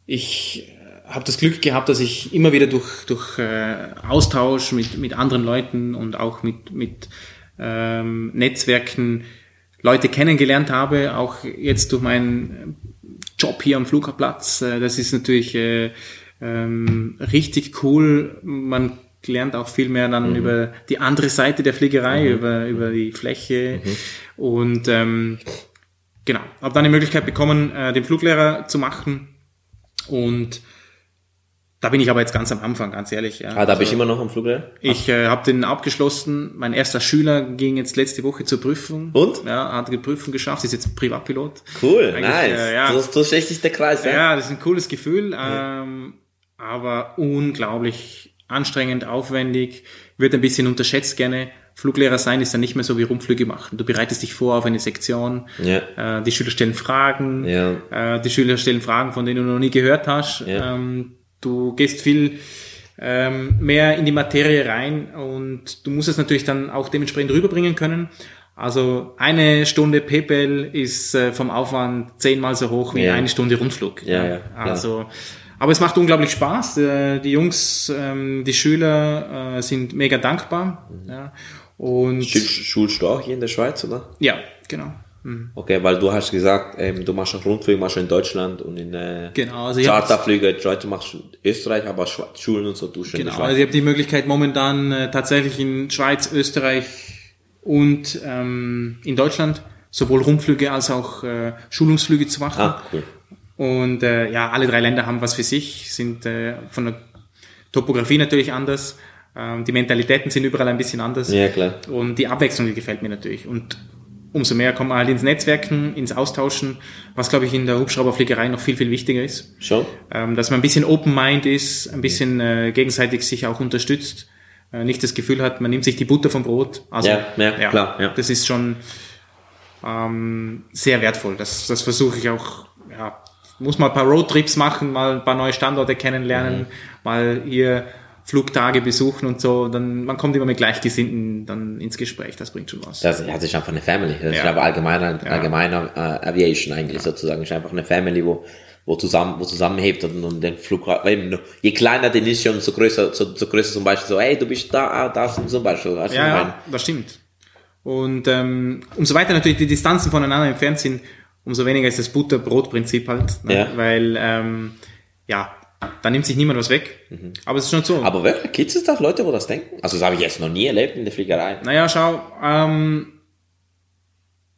ich habe das Glück gehabt, dass ich immer wieder durch, durch äh, Austausch mit, mit anderen Leuten und auch mit, mit ähm, Netzwerken Leute kennengelernt habe, auch jetzt durch meinen Job hier am Flugplatz. Äh, das ist natürlich äh, ähm, richtig cool. Man lernt auch viel mehr dann über die andere Seite der Fliegerei, über, über die Fläche. Und ähm, genau, habe dann die Möglichkeit bekommen, äh, den Fluglehrer zu machen. Und da bin ich aber jetzt ganz am Anfang, ganz ehrlich. Ja. Ah, da bist du immer noch am Flugleder? Ich äh, habe den abgeschlossen. Mein erster Schüler ging jetzt letzte Woche zur Prüfung. Und? Ja, hat die Prüfung geschafft, ist jetzt Privatpilot. Cool, Eigentlich, nice. äh, ja. So, so schließt sich der Kreis, ja? Ja, das ist ein cooles Gefühl, ähm, aber unglaublich anstrengend, aufwendig, wird ein bisschen unterschätzt gerne. Fluglehrer sein ist dann nicht mehr so wie Rundflüge machen. Du bereitest dich vor auf eine Sektion, Ja. äh, die Schüler stellen Fragen, Ja. äh, die Schüler stellen Fragen, von denen du noch nie gehört hast. Ja. Ähm, du gehst viel ähm, mehr in die Materie rein und du musst es natürlich dann auch dementsprechend rüberbringen können. Also eine Stunde PayPal ist äh, vom Aufwand zehnmal so hoch wie Ja. eine Stunde Rundflug. Ja, ja, klar. Also, aber es macht unglaublich Spaß. Äh, Die Jungs, ähm, die Schüler äh, sind mega dankbar. Ja. Und Schul- Schulst du auch hier in der Schweiz, oder? ja, genau. Mhm. Okay, weil du hast gesagt, ähm, du machst auch Rundflüge, machst in Deutschland und in äh, Genau, also Charterflüge, Leute machst du Österreich, aber Schwe- Schulen und so du der Genau, Schweiz. also ich habe die Möglichkeit momentan äh, tatsächlich in Schweiz, Österreich und ähm, in Deutschland sowohl Rundflüge als auch äh, Schulungsflüge zu machen. ah, cool. Und äh, ja, alle drei Länder haben was für sich, sind äh, von der Topografie natürlich anders. Ähm, die Mentalitäten sind überall ein bisschen anders. Ja, klar. Und die Abwechslung, die gefällt mir natürlich. Und umso mehr kommt man halt ins Netzwerken, ins Austauschen, was glaube ich in der Hubschrauberfliegerei noch viel, viel wichtiger ist Schon? ähm, dass man ein bisschen Open Mind ist, ein bisschen äh, gegenseitig sich auch unterstützt, äh, nicht das Gefühl hat, man nimmt sich die Butter vom Brot. Also, Ja, ja, klar, ja. Das ist schon ähm, sehr wertvoll. Das, das versuche ich auch, ja, muss mal ein paar Roadtrips machen, mal ein paar neue Standorte kennenlernen, Mhm. mal hier Flugtage besuchen und so, dann man kommt immer mit Gleichgesinnten dann ins Gespräch, das bringt schon was. Das, ja, das ist einfach eine Family. Das ist Ja. aber allgemeiner, allgemeiner äh, Aviation eigentlich sozusagen. Das ist einfach eine Family, wo, wo zusammen, wo zusammenhebt und, und den Flug, eben, je kleiner den ist schon, so größer, so, so größer zum Beispiel so, hey, du bist da, ah, das und zum Beispiel. Du, Ja, ja, das stimmt. Und ähm, umso weiter natürlich die Distanzen voneinander entfernt sind, umso weniger ist das Butter-Brot-Prinzip halt. Ne? Ja. Weil, ähm, ja, da nimmt sich niemand was weg. Aber es ist schon so. Mhm. Aber wirklich, gibt es da Leute, wo das denken? Also das habe ich jetzt noch nie erlebt in der Fliegerei. naja, schau, ähm,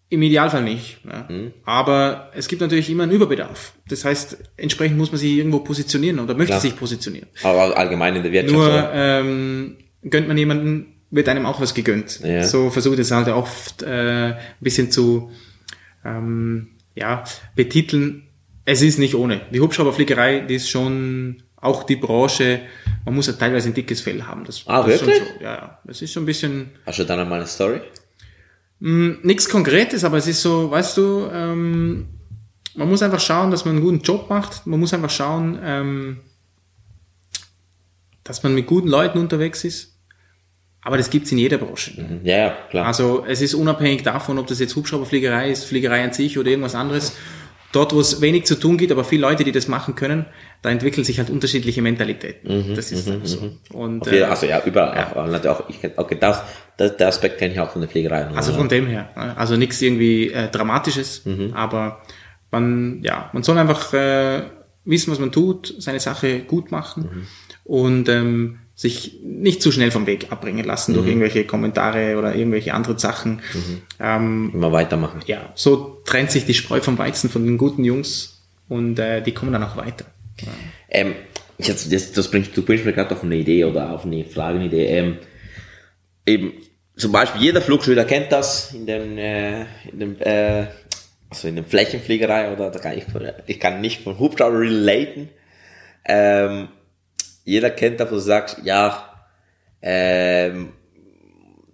im Idealfall nicht. Ne? Mhm. Aber es gibt natürlich immer einen Überbedarf. Das heißt, entsprechend muss man sich irgendwo positionieren oder möchte Klar. sich positionieren. Aber allgemein in der Wirtschaft. Nur so. ähm, gönnt man jemanden, wird einem auch was gegönnt. Ja. So versucht es halt oft äh, ein bisschen zu ähm, ja, betiteln. Es ist nicht ohne. Die Hubschrauberfliegerei, die ist schon auch die Branche, man muss ja teilweise ein dickes Fell haben. Das, Ah, das ist schon wirklich? so. Ja, ja. Es ist schon ein bisschen Hast du dann einmal eine Story? nichts Konkretes, aber es ist so, weißt du, ähm, man muss einfach schauen, dass man einen guten Job macht. Man muss einfach schauen, ähm, dass man mit guten Leuten unterwegs ist. Aber das gibt's in jeder Branche. Ja, ja, klar. Also es ist unabhängig davon, ob das jetzt Hubschrauberfliegerei ist, Fliegerei an sich oder irgendwas anderes. Dort, wo es wenig zu tun gibt, aber viele Leute, die das machen können, da entwickeln sich halt unterschiedliche Mentalitäten. das ist einfach so. Und, Auf jeden- äh, also ja, überall. Natürlich auch, ich okay, das, das, der Aspekt kenne ich auch von der Fliegerei. Also von dem her. ne? Also nichts irgendwie äh, Dramatisches, aber man, ja, man soll einfach äh, wissen, was man tut, seine Sache gut machen und ähm, sich nicht zu schnell vom Weg abbringen lassen durch irgendwelche Kommentare oder irgendwelche anderen Sachen. Ähm, Immer weitermachen. ja, so trennt sich die Spreu vom Weizen von den guten Jungs und äh, die kommen dann auch weiter. Ähm, ich jetzt, das, das bringst, du bringst mir gerade auf eine Idee oder auf eine Frage, eine Idee. Ähm, eben, zum Beispiel jeder Flugschüler kennt das in dem, äh, in dem, äh, also in dem Flächenfliegerei oder da kann ich, ich kann nicht von Hubschrauber relaten. Ähm, jeder kennt das, wo du sagst, ja, ähm,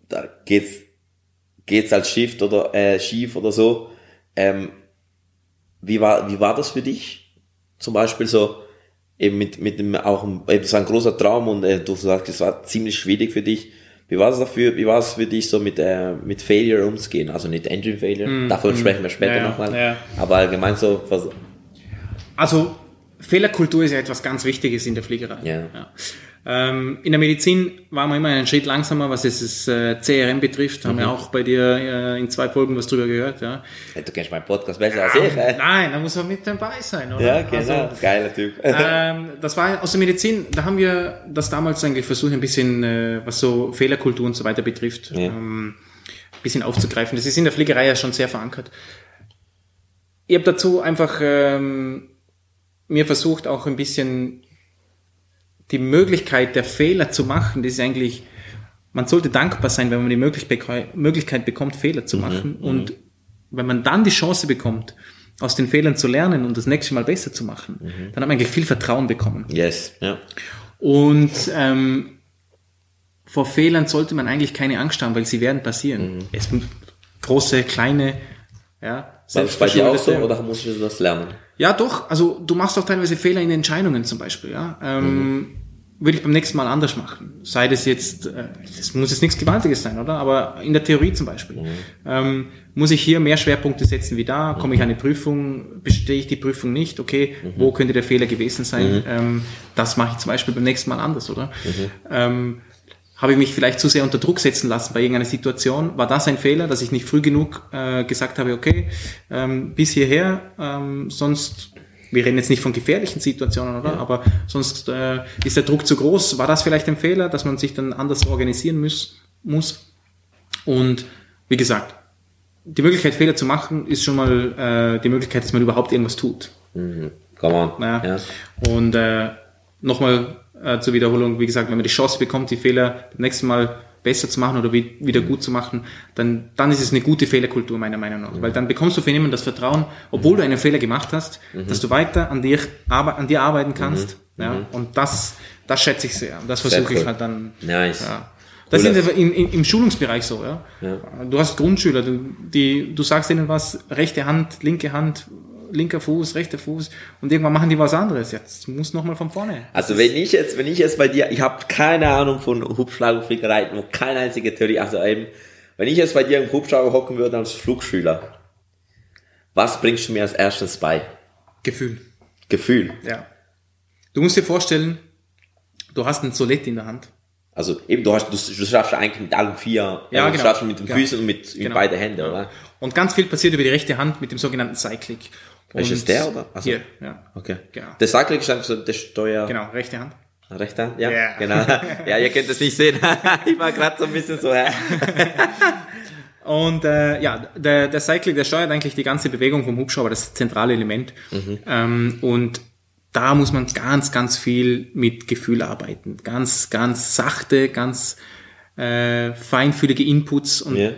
da geht's, geht's als schief oder äh, schief oder so. Ähm, wie war, wie war das für dich? Zum Beispiel so, eben mit, mit dem, auch, eben so ein großer Traum und äh, du sagst, es war ziemlich schwierig für dich. Wie war es dafür, wie war es für dich so mit, äh, mit Failure umzugehen? Also nicht Engine Failure, davon sprechen wir später Ja, ja, nochmal. ja. Aber allgemein so, was, Also Fehlerkultur ist ja etwas ganz Wichtiges in der Fliegerei. Ja. Ähm, in der Medizin waren wir immer einen Schritt langsamer, was es das äh, CRM betrifft. Haben Mhm. wir auch bei dir äh, in zwei Folgen was drüber gehört. Ja. Du kennst meinen Podcast besser als ich. Äh? Nein, da muss man mit dabei sein, oder? Ja, genau. Also, Geiler Typ. [LAUGHS] ähm, das war aus der Medizin, da haben wir das damals eigentlich versucht, ein bisschen, äh, was so Fehlerkultur und so weiter betrifft, Ja. ähm, ein bisschen aufzugreifen. Das ist in der Fliegerei ja schon sehr verankert. Ich habe dazu einfach ähm, mir versucht, auch ein bisschen die Möglichkeit der Fehler zu machen, das ist eigentlich, man sollte dankbar sein, wenn man die Möglichkeit, bekommt, Fehler zu machen. Und wenn man dann die Chance bekommt, aus den Fehlern zu lernen und das nächste Mal besser zu machen, dann hat man eigentlich viel Vertrauen bekommen. yes, ja. Und ähm, vor Fehlern sollte man eigentlich keine Angst haben, weil sie werden passieren. Es große, kleine, ja. War das bei dir auch so oder muss ich das lernen? Ja, doch. Also du machst auch teilweise Fehler in Entscheidungen zum Beispiel. Ja, ähm, würde ich beim nächsten Mal anders machen. Sei das jetzt, äh, das muss jetzt nichts Gewaltiges sein, oder? Aber in der Theorie zum Beispiel ähm, muss ich hier mehr Schwerpunkte setzen wie da. Komme ich an eine Prüfung, bestehe ich die Prüfung nicht? Okay, wo könnte der Fehler gewesen sein? Ähm, das mache ich zum Beispiel beim nächsten Mal anders, oder? Ähm, habe ich mich vielleicht zu sehr unter Druck setzen lassen bei irgendeiner Situation? War das ein Fehler, dass ich nicht früh genug äh, gesagt habe, okay, ähm, bis hierher, ähm, sonst, wir reden jetzt nicht von gefährlichen Situationen, oder? Aber sonst äh, ist der Druck zu groß. War das vielleicht ein Fehler, dass man sich dann anders organisieren muss? muss? Und wie gesagt, die Möglichkeit, Fehler zu machen, ist schon mal äh, die Möglichkeit, dass man überhaupt irgendwas tut. Mhm. Come on. Ja. Ja. Und äh, nochmal äh, zur Wiederholung, wie gesagt, wenn man die Chance bekommt, die Fehler beim nächsten Mal besser zu machen oder wie, wieder gut zu machen, dann, dann ist es eine gute Fehlerkultur meiner Meinung nach. Weil dann bekommst du von jemandem das Vertrauen, obwohl du einen Fehler gemacht hast, dass du weiter an dir, an dir arbeiten kannst. Ja, und das, das schätze ich sehr. Und das versuche ich cool. halt dann. Nice. Ja. Das Cool, ist aber im, im, Schulungsbereich so, ja. Du hast Grundschüler, du, die, du sagst ihnen was, rechte Hand, linke Hand, linker Fuß, rechter Fuß und irgendwann machen die was anderes. Jetzt muss noch mal von vorne. Also wenn ich jetzt, wenn ich jetzt bei dir, ich habe keine Ahnung von Hubschrauber, Fliegerei, nur keine einzige Theorie, also eben, wenn ich jetzt bei dir im Hubschrauber hocken würde als Flugschüler, was bringst du mir als erstes bei? Gefühl. Gefühl. Ja. Du musst dir vorstellen, du hast ein Solett in der Hand. Also eben, du hast, du, du schaffst eigentlich mit allen vier, Ja, äh, genau. du schaffst mit den Genau. Füßen und mit, mit Genau. beiden Händen, oder? Und ganz viel passiert über die rechte Hand mit dem sogenannten Cyclic. Ist es der, oder? Also- Hier, ja. Okay. Genau. Der Cycling ist einfach so der Steuer. Genau, rechte Hand. Rechter? Ja, Ja. genau. Ja, ihr könnt es nicht sehen. [LAUGHS] ich war gerade so ein bisschen so? [LAUGHS] Und äh, ja, der, der Cyclic, der steuert eigentlich die ganze Bewegung vom Hubschrauber, das zentrale Element. Ähm, und da muss man ganz, ganz viel mit Gefühl arbeiten. Ganz, ganz sachte, ganz äh, feinfühlige Inputs. Und Ja.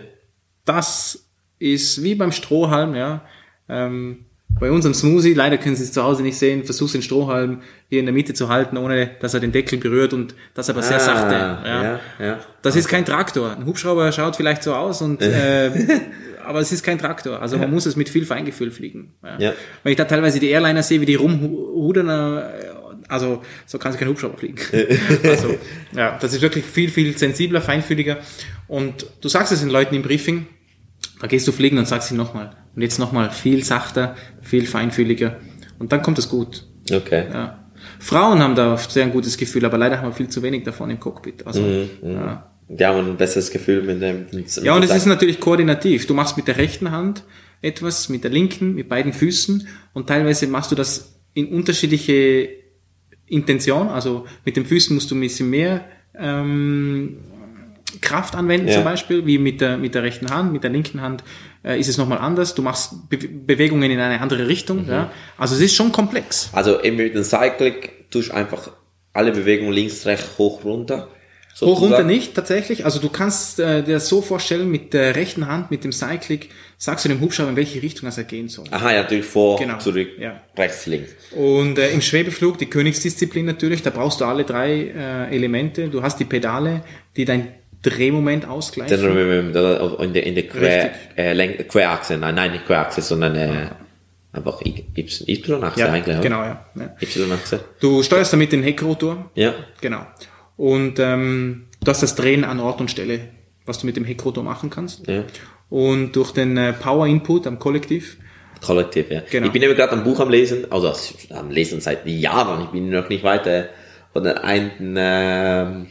das ist wie beim Strohhalm, ja. Ähm, bei unserem Smoothie, leider können Sie es zu Hause nicht sehen, versuchst den Strohhalm hier in der Mitte zu halten, ohne dass er den Deckel berührt und das aber sehr Ah, sachte. ja, ja. Das ist kein Traktor. Ein Hubschrauber schaut vielleicht so aus und [LAUGHS] äh, aber es ist kein Traktor. Also man muss es mit viel Feingefühl fliegen. Ja. Ja. Wenn ich da teilweise die Airliner sehe, wie die rumhudern, äh, also so kannst du kein Hubschrauber fliegen. [LAUGHS] also ja, das ist wirklich viel, viel sensibler, feinfühliger. Und du sagst es den Leuten im Briefing, da gehst du fliegen und sagst ihnen nochmal. Und jetzt nochmal viel sachter, viel feinfühliger. Und dann kommt es gut. Okay. Ja. Frauen haben da oft sehr ein gutes Gefühl, aber leider haben wir viel zu wenig davon im Cockpit. Also, ja. Die haben ein besseres Gefühl mit dem. Mit ja, und es ist natürlich koordinativ. Du machst mit der rechten Hand etwas, mit der linken, mit beiden Füßen und teilweise machst du das in unterschiedliche Intention. Also mit den Füßen musst du ein bisschen mehr ähm, Kraft anwenden Ja. zum Beispiel, wie mit der, mit der rechten Hand. Mit der linken Hand äh, ist es nochmal anders. Du machst Be Bewegungen in eine andere Richtung. Ja? Also es ist schon komplex. Also eben mit dem Cycling tust du einfach alle Bewegungen links, rechts, hoch, runter. Hoch runter nicht, tatsächlich. Also du kannst äh, dir das so vorstellen, mit der rechten Hand, mit dem Cyclic, sagst du dem Hubschrauber, in welche Richtung er gehen soll. Aha, ja, natürlich vor, Genau, zurück, ja. rechts, links. Und äh, im Schwebeflug, die Königsdisziplin natürlich, da brauchst du alle drei äh, Elemente. Du hast die Pedale, die dein Drehmoment ausgleichen. In der, in der, Quer, äh, Querachse, nein, nein, nicht Querachse, sondern äh, einfach Y-Achse ja, eigentlich. genau, ja. ja. Y-Achse. Du steuerst damit den Heckrotor. Ja. Genau. Und ähm, du hast das Drehen an Ort und Stelle, was du mit dem Heckrotor machen kannst. Ja. Und durch den äh, Power Input am Kollektiv Kollektiv, ja. Genau. Ich bin eben gerade ein Buch am Lesen, also am Lesen seit Jahren, ich bin noch nicht weiter, von der einen, ähm,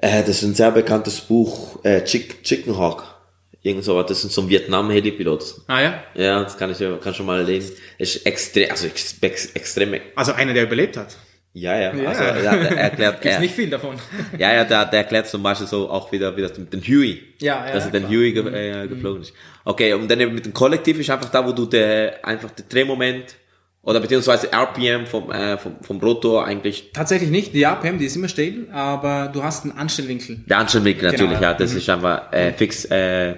äh, das ist ein sehr bekanntes Buch, äh, Chick, Chicken Hawk. Irgend sowas, das ist so ein Vietnam-Helipilot. Ah ja? Ja, das kann ich kann schon mal lesen. Es ist extrem, also ex, ex, extrem, Also einer, der überlebt hat. ja, ja, Ja. also, er, er erklärt, [LAUGHS] Gibt's er, nicht viel davon. ja, ja, der, der erklärt zum Beispiel so auch wieder, wie das mit dem Huey. Ja, ja, Dass er den klar. Mhm. Huey ge äh, geflogen ist. Okay, und dann eben mit dem Kollektiv ist einfach da, wo du der, einfach der Drehmoment oder beziehungsweise RPM vom, äh, vom, vom Rotor eigentlich, Tatsächlich nicht. Die APM, die ist immer stabil, aber du hast einen Anstellwinkel. der Anstellwinkel natürlich, Genau, ja. das ist einfach äh, fix äh,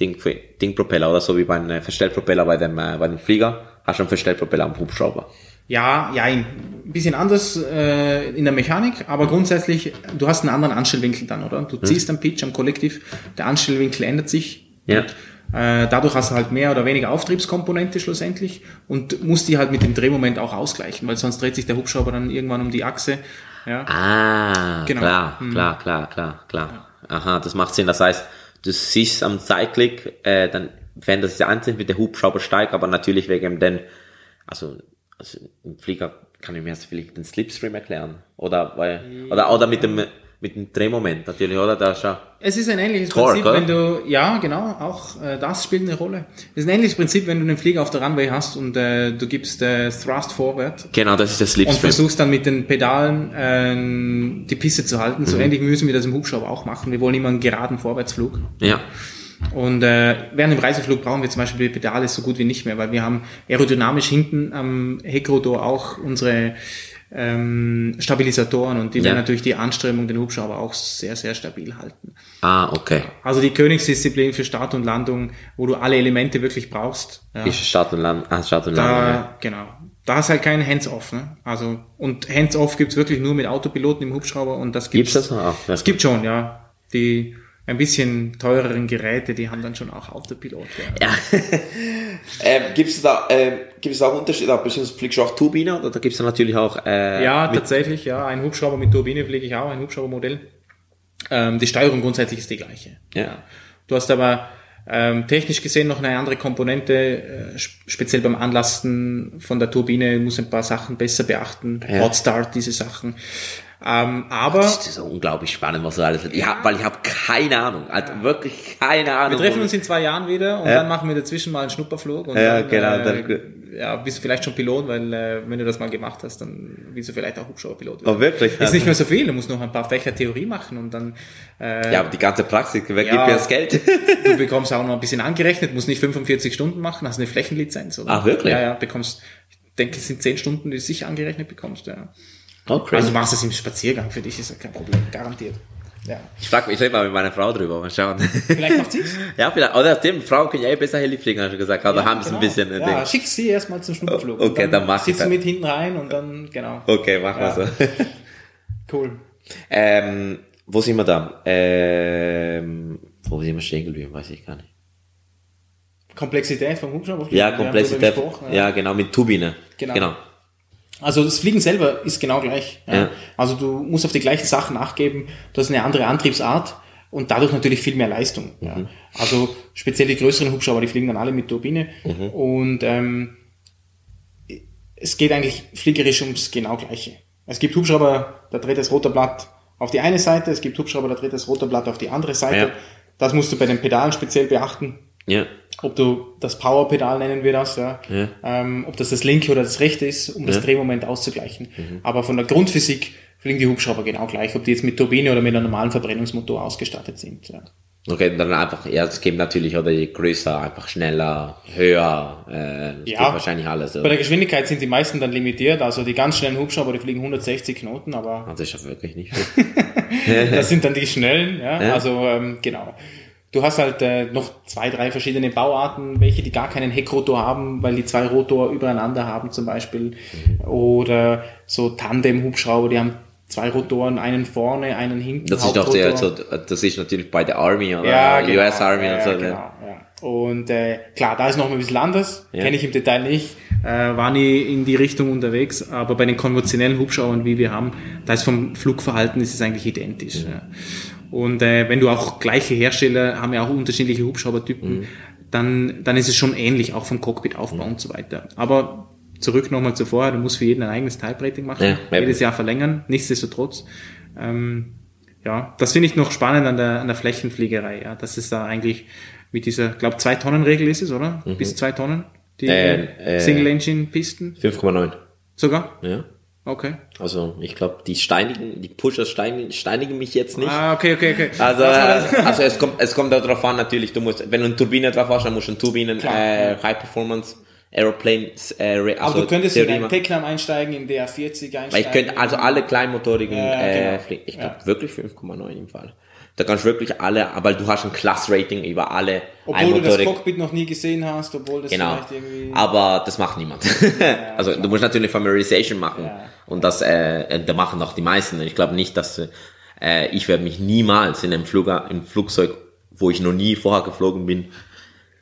Ding, Ding Propeller oder so wie beim äh, Verstellpropeller bei dem, äh, bei dem Flieger. hast du einen Verstellpropeller am Hubschrauber? Ja, ja, ein bisschen anders äh, in der Mechanik, aber grundsätzlich, du hast einen anderen Anstellwinkel dann, oder? Du ziehst am Pitch, am Kollektiv, der Anstellwinkel ändert sich. Ja. Äh, dadurch hast du halt mehr oder weniger Auftriebskomponente schlussendlich und musst die halt mit dem Drehmoment auch ausgleichen, weil sonst dreht sich der Hubschrauber dann irgendwann um die Achse. Ja. Ah, Genau. klar, Mhm. klar, klar, klar, klar. Aha, das macht Sinn. Das heißt, du siehst am Zeitblick, äh, dann, wenn das ja einzeln wird, der Hubschrauber steigt, aber natürlich wegen den, also, also im Flieger kann ich mir jetzt vielleicht den Slipstream erklären. Oder, weil, oder, oder mit dem, mit dem Drehmoment natürlich, oder? Da ist ja, Es ist ein ähnliches Torque, Prinzip, oder? wenn du, ja, genau, auch äh, das spielt eine Rolle. Es ist ein ähnliches Prinzip, wenn du einen Flieger auf der Runway hast und äh, du gibst äh, Thrust Forward genau, das ist und Slipstream. versuchst dann mit den Pedalen äh, die Piste zu halten. Mhm. So ähnlich müssen wir das im Hubschrauber auch machen. Wir wollen immer einen geraden Vorwärtsflug. Ja. Und äh, während dem Reiseflug brauchen wir zum Beispiel die Pedale so gut wie nicht mehr, weil wir haben aerodynamisch hinten am Heckrotor auch unsere ähm, Stabilisatoren und die Ja. werden natürlich die Anströmung den Hubschrauber auch sehr, sehr stabil halten. Ah, okay. Also die Königsdisziplin für Start und Landung, wo du alle Elemente wirklich brauchst. Ja, Ist Start und Land, ah, Start und Land, ja. da, genau. Da ist halt kein Hands-off. Ne? Also, und Hands-off gibt's wirklich nur mit Autopiloten im Hubschrauber und das Gibt's gibt's. das noch? Ja. Es gibt schon, ja. Die ein bisschen teureren Geräte, die haben dann schon auch Autopilot. Ja. Ja. [LAUGHS] ähm, gibt es da, ähm, gibt es auch Unterschiede? Beziehungsweise fliegst du auch Turbine oder da gibt es da natürlich auch, äh, Ja, tatsächlich, ja. Ein Hubschrauber mit Turbine fliege ich auch, ein Hubschraubermodell. Ähm, die Steuerung grundsätzlich ist die gleiche. Ja. Du hast aber ähm, technisch gesehen noch eine andere Komponente, äh, sp- speziell beim Anlasten von der Turbine muss ein paar Sachen besser beachten. Ja. Hot Start, diese Sachen. Ähm, aber Das ist so unglaublich spannend, was du alles, ja, weil ich habe keine Ahnung, also wirklich keine Ahnung. wir treffen uns in zwei Jahren wieder und Ja. dann machen wir dazwischen mal einen Schnupperflug. Und Ja, dann, genau, Äh, dann- ja, bist du vielleicht schon Pilot, weil äh, wenn du das mal gemacht hast, dann bist du vielleicht auch Hubschrauberpilot. Oh, wirklich? Ist nicht mehr so viel, du musst noch ein paar Fächer Theorie machen und dann äh, Ja, aber die ganze Praxis, wer gibt Ja. mir das Geld? [LAUGHS] Du bekommst auch noch ein bisschen angerechnet, musst nicht 45 Stunden machen, hast eine Flächenlizenz. Oder? Ach, wirklich? Ja, ja, bekommst, ich denke, es sind 10 Stunden, die du sicher angerechnet bekommst. Ja. Oh, Also crazy. du machst das im Spaziergang, für dich ist das kein Problem, garantiert. Ja. Ich frag mich, ich rede mal mit meiner Frau drüber, mal schauen. Vielleicht macht sie's. [LAUGHS] ja, vielleicht, oder stimmt, Frauen können ja eh besser Heli fliegen, hast du gesagt, aber Ja, haben sie ein genau. bisschen, Ja, Ding. schick sie erstmal zum Schnupperflug. Oh, okay, Und dann mach ich Sitzt das. mit hinten rein und dann, genau. Okay, machen wir Ja. so. [LAUGHS] Cool. ähm, wo sind wir da? Ähm, wo sind wir stehen geblieben, weiß ich gar nicht. Komplexität vom Hubschrauber. Ja, Komplexität. gesprochen, Ja, genau, mit Turbine. Genau. genau. Also das Fliegen selber ist genau gleich. Ja. Ja. Also du musst auf die gleichen Sachen nachgeben, du hast eine andere Antriebsart und dadurch natürlich viel mehr Leistung. Mhm. Ja. Also speziell die größeren Hubschrauber, die fliegen dann alle mit Turbine Mhm. und ähm, es geht eigentlich fliegerisch ums genau gleiche. Es gibt Hubschrauber, da dreht das Rotorblatt auf die eine Seite, es gibt Hubschrauber, da dreht das Rotorblatt auf die andere Seite. Das musst du bei den Pedalen speziell beachten Ja. Ob du das Power-Pedal nennen wir das, ja. Ja. Ähm, ob das das linke oder das rechte ist, um das Ja. Mhm. Drehmoment auszugleichen. Aber von der Grundphysik fliegen die Hubschrauber genau gleich, ob die jetzt mit Turbine oder mit einem normalen Verbrennungsmotor ausgestattet sind. Ja. Okay, dann einfach, ja, es gibt natürlich, oder je größer, einfach schneller, höher, äh, das Ja. geht wahrscheinlich alles. Bei Oder? der Geschwindigkeit sind die meisten dann limitiert, also die ganz schnellen Hubschrauber, die fliegen 160 Knoten, aber Also ist ja wirklich nicht [LAUGHS] viel. das sind dann die schnellen, ja. Ja. Also ähm, genau. Du hast halt äh, noch zwei, drei verschiedene Bauarten, welche die gar keinen Heckrotor haben, weil die zwei Rotor übereinander haben zum Beispiel. Oder so Tandem-Hubschrauber, die haben zwei Rotoren, einen vorne, einen hinten. Das ist doch der, Hauptrotor. so, das ist natürlich bei der Army oder ja, genau, US Army ja, und so. Genau, ne? ja. Und äh, klar, da ist noch mal ein bisschen anders, Ja. kenne ich im Detail nicht, äh, war nie in die Richtung unterwegs, aber bei den konventionellen Hubschraubern, wie wir haben, da ist vom Flugverhalten ist es eigentlich identisch. Ja. Und äh, wenn du auch gleiche Hersteller haben ja auch unterschiedliche Hubschraubertypen, Mhm. dann, dann ist es schon ähnlich, auch vom Cockpitaufbau und so weiter. Aber zurück nochmal zu vorher, du musst für jeden ein eigenes Type-Rating machen, Ja, jedes Jahr verlängern, nichtsdestotrotz. Ähm, ja, das finde ich noch spannend an der, an der Flächenfliegerei, ja, dass es da eigentlich mit dieser, glaube zwei Tonnen Regel ist es, oder? Bis zwei Tonnen? Die Äh, äh, Single-Engine-Pisten? 5,9. Sogar? Ja. Okay. Also ich glaube, die steinigen, die Pusher steinigen, steinigen mich jetzt nicht. Ah, okay, okay, okay. Also, äh, also es kommt, es kommt darauf an, natürlich, du musst, wenn du eine Turbine drauf hast, dann musst du eine Turbinen, Klar, äh, ja. High Performance Aeroplanes, äh, re- Aber also du könntest in Theorie einen. Teclam einsteigen, in DR40 einsteigen. Weil ich könnte also alle kleinmotorigen, Ja, äh, genau. fliegen. Ich Ja. glaube wirklich 5,9 im Fall. Da kannst du wirklich alle, aber du hast ein Class-Rating über alle Obwohl du das Cockpit noch nie gesehen hast, obwohl das Genau. vielleicht irgendwie... Aber das macht niemand. [LAUGHS] also du musst natürlich Familiarization machen. Ja. Und das äh, da machen auch die meisten. Ich glaube nicht, dass äh, ich werde mich niemals in einem Flugger, im Flugzeug, wo ich noch nie vorher geflogen bin,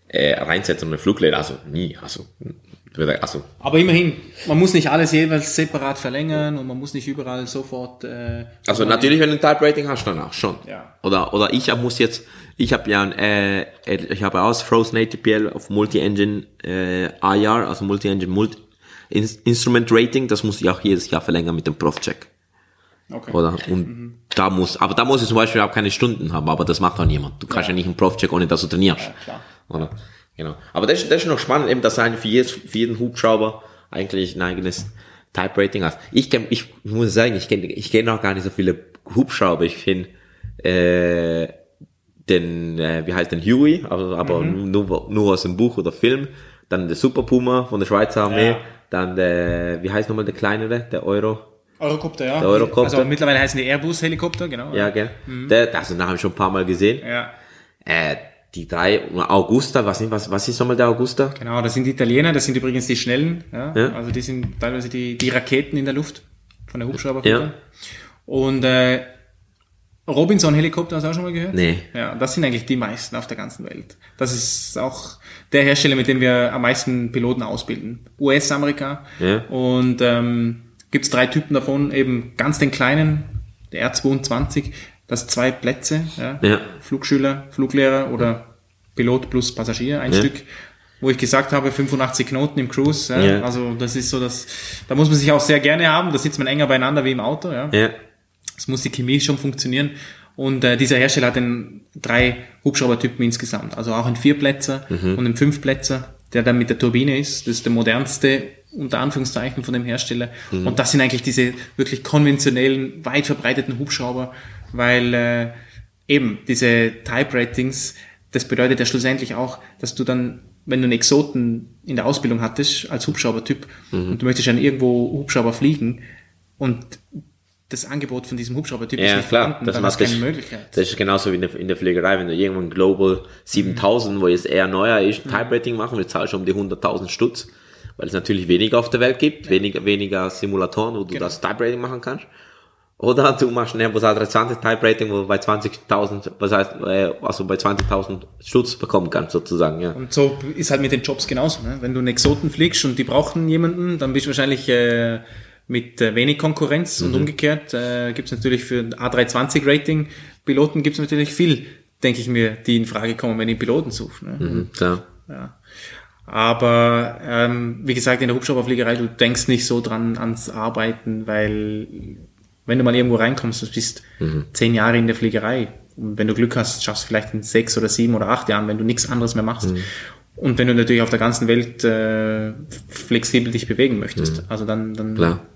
äh, reinsetzen und eine Flugleder. Also nie. Also, also Aber immerhin, man muss nicht alles jeweils separat verlängern und man muss nicht überall sofort... Äh, Also natürlich, wenn du ein Type Rating hast, dann auch schon. Ja. Oder oder ich muss jetzt, ich habe ja ein, äh, ich habe aus Frozen ATPL auf Multi-Engine äh, IR, also Multi-Engine Multi In- Instrument Rating, das muss ich auch jedes Jahr verlängern mit dem Prof-Check. okay. Oder und da muss, aber da muss ich zum Beispiel auch keine Stunden haben, aber das macht auch niemand. Du kannst ja, nicht einen Prof-Check ohne dass du trainierst. klar. Oder? Genau. Aber das, ist- das ist noch spannend, eben, dass eigentlich für, jedes, für jeden Hubschrauber eigentlich ein eigenes Type Rating hast. Ich kenn, ich muss sagen, ich kenne ich kenn noch gar nicht so viele Hubschrauber. Ich kenne äh, den, äh, wie heißt den Huey, aber, aber nur, nur aus dem Buch oder Film. Dann der Super Puma von der Schweizer Armee. Ja. Dann der, wie heißt nochmal der kleinere, der Euro? Eurocopter, ja. Der Eurocopter. Also mittlerweile heißen die Airbus-Helikopter, genau. Ja, gell? Der, also den habe ich schon ein paar Mal gesehen. Ja, Äh, die drei, Augusta, was, sind- was, was ist nochmal der Augusta? genau, das sind die Italiener, das sind übrigens die Schnellen. Ja? Ja. Also die sind teilweise die, die Raketen in der Luft von der Hubschrauber. Ja. Und äh, Robinson-Helikopter hast du auch schon mal gehört? Nee. Ja, das sind eigentlich die meisten auf der ganzen Welt. Das ist auch der Hersteller, mit dem wir am meisten Piloten ausbilden. US-Amerika. Ja. Und ähm, gibt es drei Typen davon, eben ganz den kleinen, der R22, das zwei Plätze, ja, Ja. Flugschüler, Fluglehrer oder Pilot plus Passagier, ein. Stück, wo ich gesagt habe, 85 Knoten im Cruise, ja, Ja. also das ist so das, da muss man sich auch sehr gerne haben, da sitzt man enger beieinander wie im Auto, ja. Ja. Es muss die Chemie schon funktionieren. Und äh, dieser Hersteller hat den drei Hubschraubertypen insgesamt. Also auch einen Vierplätzer und einen Fünfplätzer, der dann mit der Turbine ist. Das ist der modernste, unter Anführungszeichen, von dem Hersteller. Und das sind eigentlich diese wirklich konventionellen, weit verbreiteten Hubschrauber, weil äh, eben diese Type-Ratings, das bedeutet ja schlussendlich auch, dass du dann, wenn du einen Exoten in der Ausbildung hattest, als Hubschraubertyp, und du möchtest dann irgendwo Hubschrauber fliegen, und das Angebot von diesem Hubschraubertyp ist Ja, nicht klar. vorhanden, Das, dann hast du keine Möglichkeit. das ist genauso wie in der, in der Pflegerei. Wenn du irgendwo ein Global 7000, wo jetzt eher neuer ist, Mhm. Type Rating machen, wir zahlen schon um die 100.000 Stutz, weil es natürlich weniger auf der Welt gibt, weniger, weniger Simulatoren, wo du Genau. das Type Rating machen kannst. Oder du machst ein Airbus A320 Type Rating, wo du bei 20.000, was heißt, äh, also bei 20.000 Stutz bekommen kannst, sozusagen, ja. Und so ist halt mit den Jobs genauso. Ne? Wenn du einen Exoten fliegst und die brauchen jemanden, dann bist du wahrscheinlich äh, mit äh, wenig Konkurrenz Mhm. und umgekehrt äh, gibt es natürlich für ein A320-Rating Piloten gibt es natürlich viel, denke ich mir, die in Frage kommen, wenn ich Piloten suche. Ne? Mhm, klar. Ja. Aber ähm, wie gesagt, in der Hubschrauberfliegerei, du denkst nicht so dran ans Arbeiten, weil wenn du mal irgendwo reinkommst, du bist zehn Jahre in der Fliegerei. Und wenn du Glück hast, schaffst du vielleicht in sechs oder sieben oder acht Jahren, wenn du nichts anderes mehr machst. Und wenn du natürlich auf der ganzen Welt äh, flexibel dich bewegen möchtest. Also dann, dann Klar.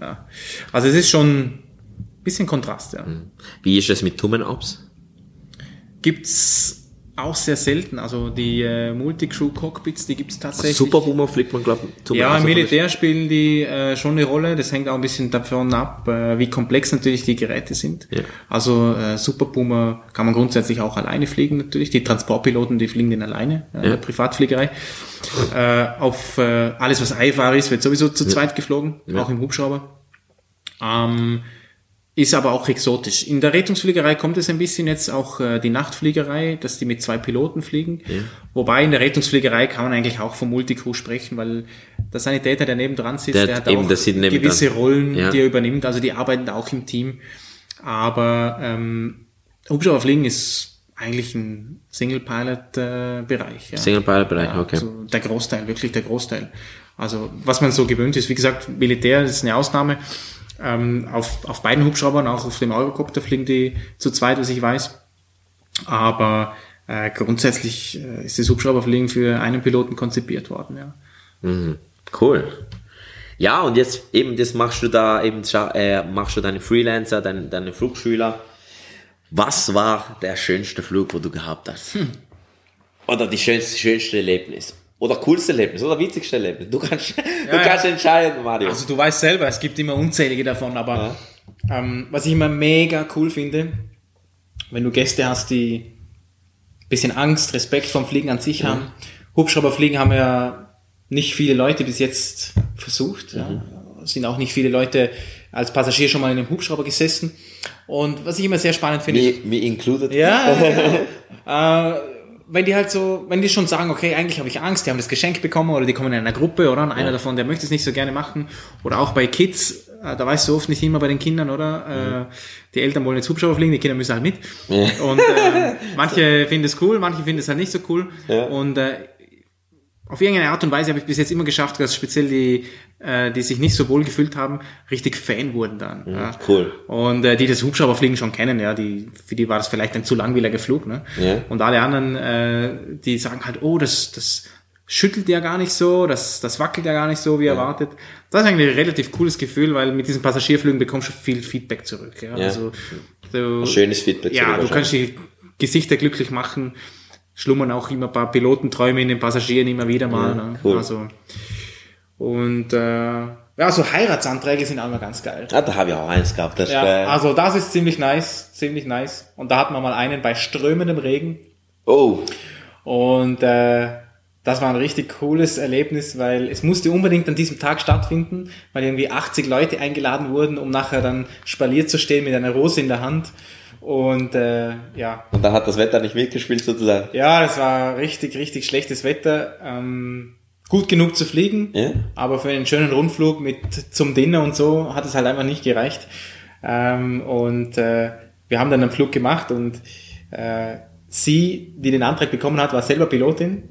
ja. Also es ist schon ein bisschen Kontrast, ja. Wie ist es mit Tummen-Ups? Gibt's auch sehr selten. Also die äh, Multicrew-Cockpits, die gibt's tatsächlich. Super Boomer fliegt man, glaube ich, Ja, im Militär spielen die äh, schon eine Rolle. Das hängt auch ein bisschen davon ab, äh, wie komplex natürlich die Geräte sind. Ja. Also äh, Super Puma kann man grundsätzlich auch alleine fliegen natürlich. Die Transportpiloten, die fliegen den alleine äh, in Ja. der Privatfliegerei. Äh, auf äh, alles, was einfahr ist, wird sowieso zu zweit geflogen, auch im Hubschrauber. Ähm, ist aber auch exotisch. In der Rettungsfliegerei kommt es ein bisschen jetzt auch äh, die Nachtfliegerei, dass die mit zwei Piloten fliegen. Wobei in der Rettungsfliegerei kann man eigentlich auch vom Multicrew sprechen, weil der Sanitäter, der nebendran sitzt, Der der, hat eben auch gewisse Rollen, Ja. die er übernimmt. Also die arbeiten da auch im Team. Aber ähm, Hubschrauberfliegen ist eigentlich ein Single-Pilot-Bereich. ja. Single-Pilot-Bereich, Ja, okay. Also der Großteil, wirklich der Großteil. Also was man so gewöhnt ist, wie gesagt, Militär ist eine Ausnahme. Ähm, auf, auf beiden Hubschraubern, auch auf dem Eurocopter fliegen die zu zweit, was ich weiß. Aber äh, grundsätzlich äh, ist das Hubschrauberfliegen für einen Piloten konzipiert worden. Ja. Cool. Ja, und jetzt eben, das machst du da eben, äh, machst du deine Freelancer, deine, deine Flugschüler. Was war der schönste Flug, wo du gehabt hast? Hm. Oder die schönste, schönste Erlebnis? Oder coolste Erlebnis? Oder witzigste Erlebnis? Du kannst, [LAUGHS] du ja. kannst entscheiden, Mario. Also du weißt selber, es gibt immer unzählige davon, aber ähm, was ich immer mega cool finde, wenn du Gäste hast, die bisschen Angst, Respekt vom Fliegen an sich haben. Hubschrauberfliegen haben ja nicht viele Leute bis jetzt versucht. Ja. Es sind auch nicht viele Leute als Passagier schon mal in einem Hubschrauber gesessen. Und was ich immer sehr spannend finde, Me, me included. ja, ja. [LAUGHS] äh, wenn die halt so, wenn die schon sagen, okay, eigentlich habe ich Angst, die haben das Geschenk bekommen oder die kommen in einer Gruppe oder einer davon, der möchte es nicht so gerne machen oder auch bei Kids, äh, da weißt du oft nicht immer bei den Kindern, oder? Äh, die Eltern wollen jetzt Hubschrauber fliegen, die Kinder müssen halt mit. Und äh, [LAUGHS] manche finden es cool, manche finden es halt nicht so cool. Ja. Und äh, auf irgendeine Art und Weise habe ich bis jetzt immer geschafft, dass speziell die, äh, die sich nicht so wohl gefühlt haben, richtig Fan wurden dann. ja. cool. Und äh, die das Hubschrauberfliegen schon kennen, ja, die, für die war das vielleicht ein zu langweiliger Flug, ne? Ja. Und alle anderen, äh, die sagen halt, oh, das, das schüttelt ja gar nicht so, das, das wackelt ja gar nicht so, wie erwartet. Das ist eigentlich ein relativ cooles Gefühl, weil mit diesen Passagierflügen bekommst du viel Feedback zurück. Ja? Ja. Also, du, Schönes Feedback. ja, du kannst die Gesichter glücklich machen, schlummern auch immer ein paar Pilotenträume in den Passagieren immer wieder mal. ne? cool. Also, und äh, ja, so Heiratsanträge sind auch immer ganz geil. Ah, da habe ich auch eins gehabt. Das Ja, also das ist ziemlich nice, ziemlich nice. Und da hatten wir mal einen bei strömendem Regen. oh, Und äh, das war ein richtig cooles Erlebnis, weil es musste unbedingt an diesem Tag stattfinden, weil irgendwie 80 Leute eingeladen wurden, um nachher dann spaliert zu stehen mit einer Rose in der Hand. Und äh, ja, und da hat das Wetter nicht mitgespielt sozusagen. ja, es war richtig, richtig schlechtes Wetter. Ähm, gut genug zu fliegen, Ja. aber für einen schönen Rundflug mit zum Dinner und so hat es halt einfach nicht gereicht. Ähm, und äh, wir haben dann einen Flug gemacht und äh, sie, die den Antrag bekommen hat, war selber Pilotin.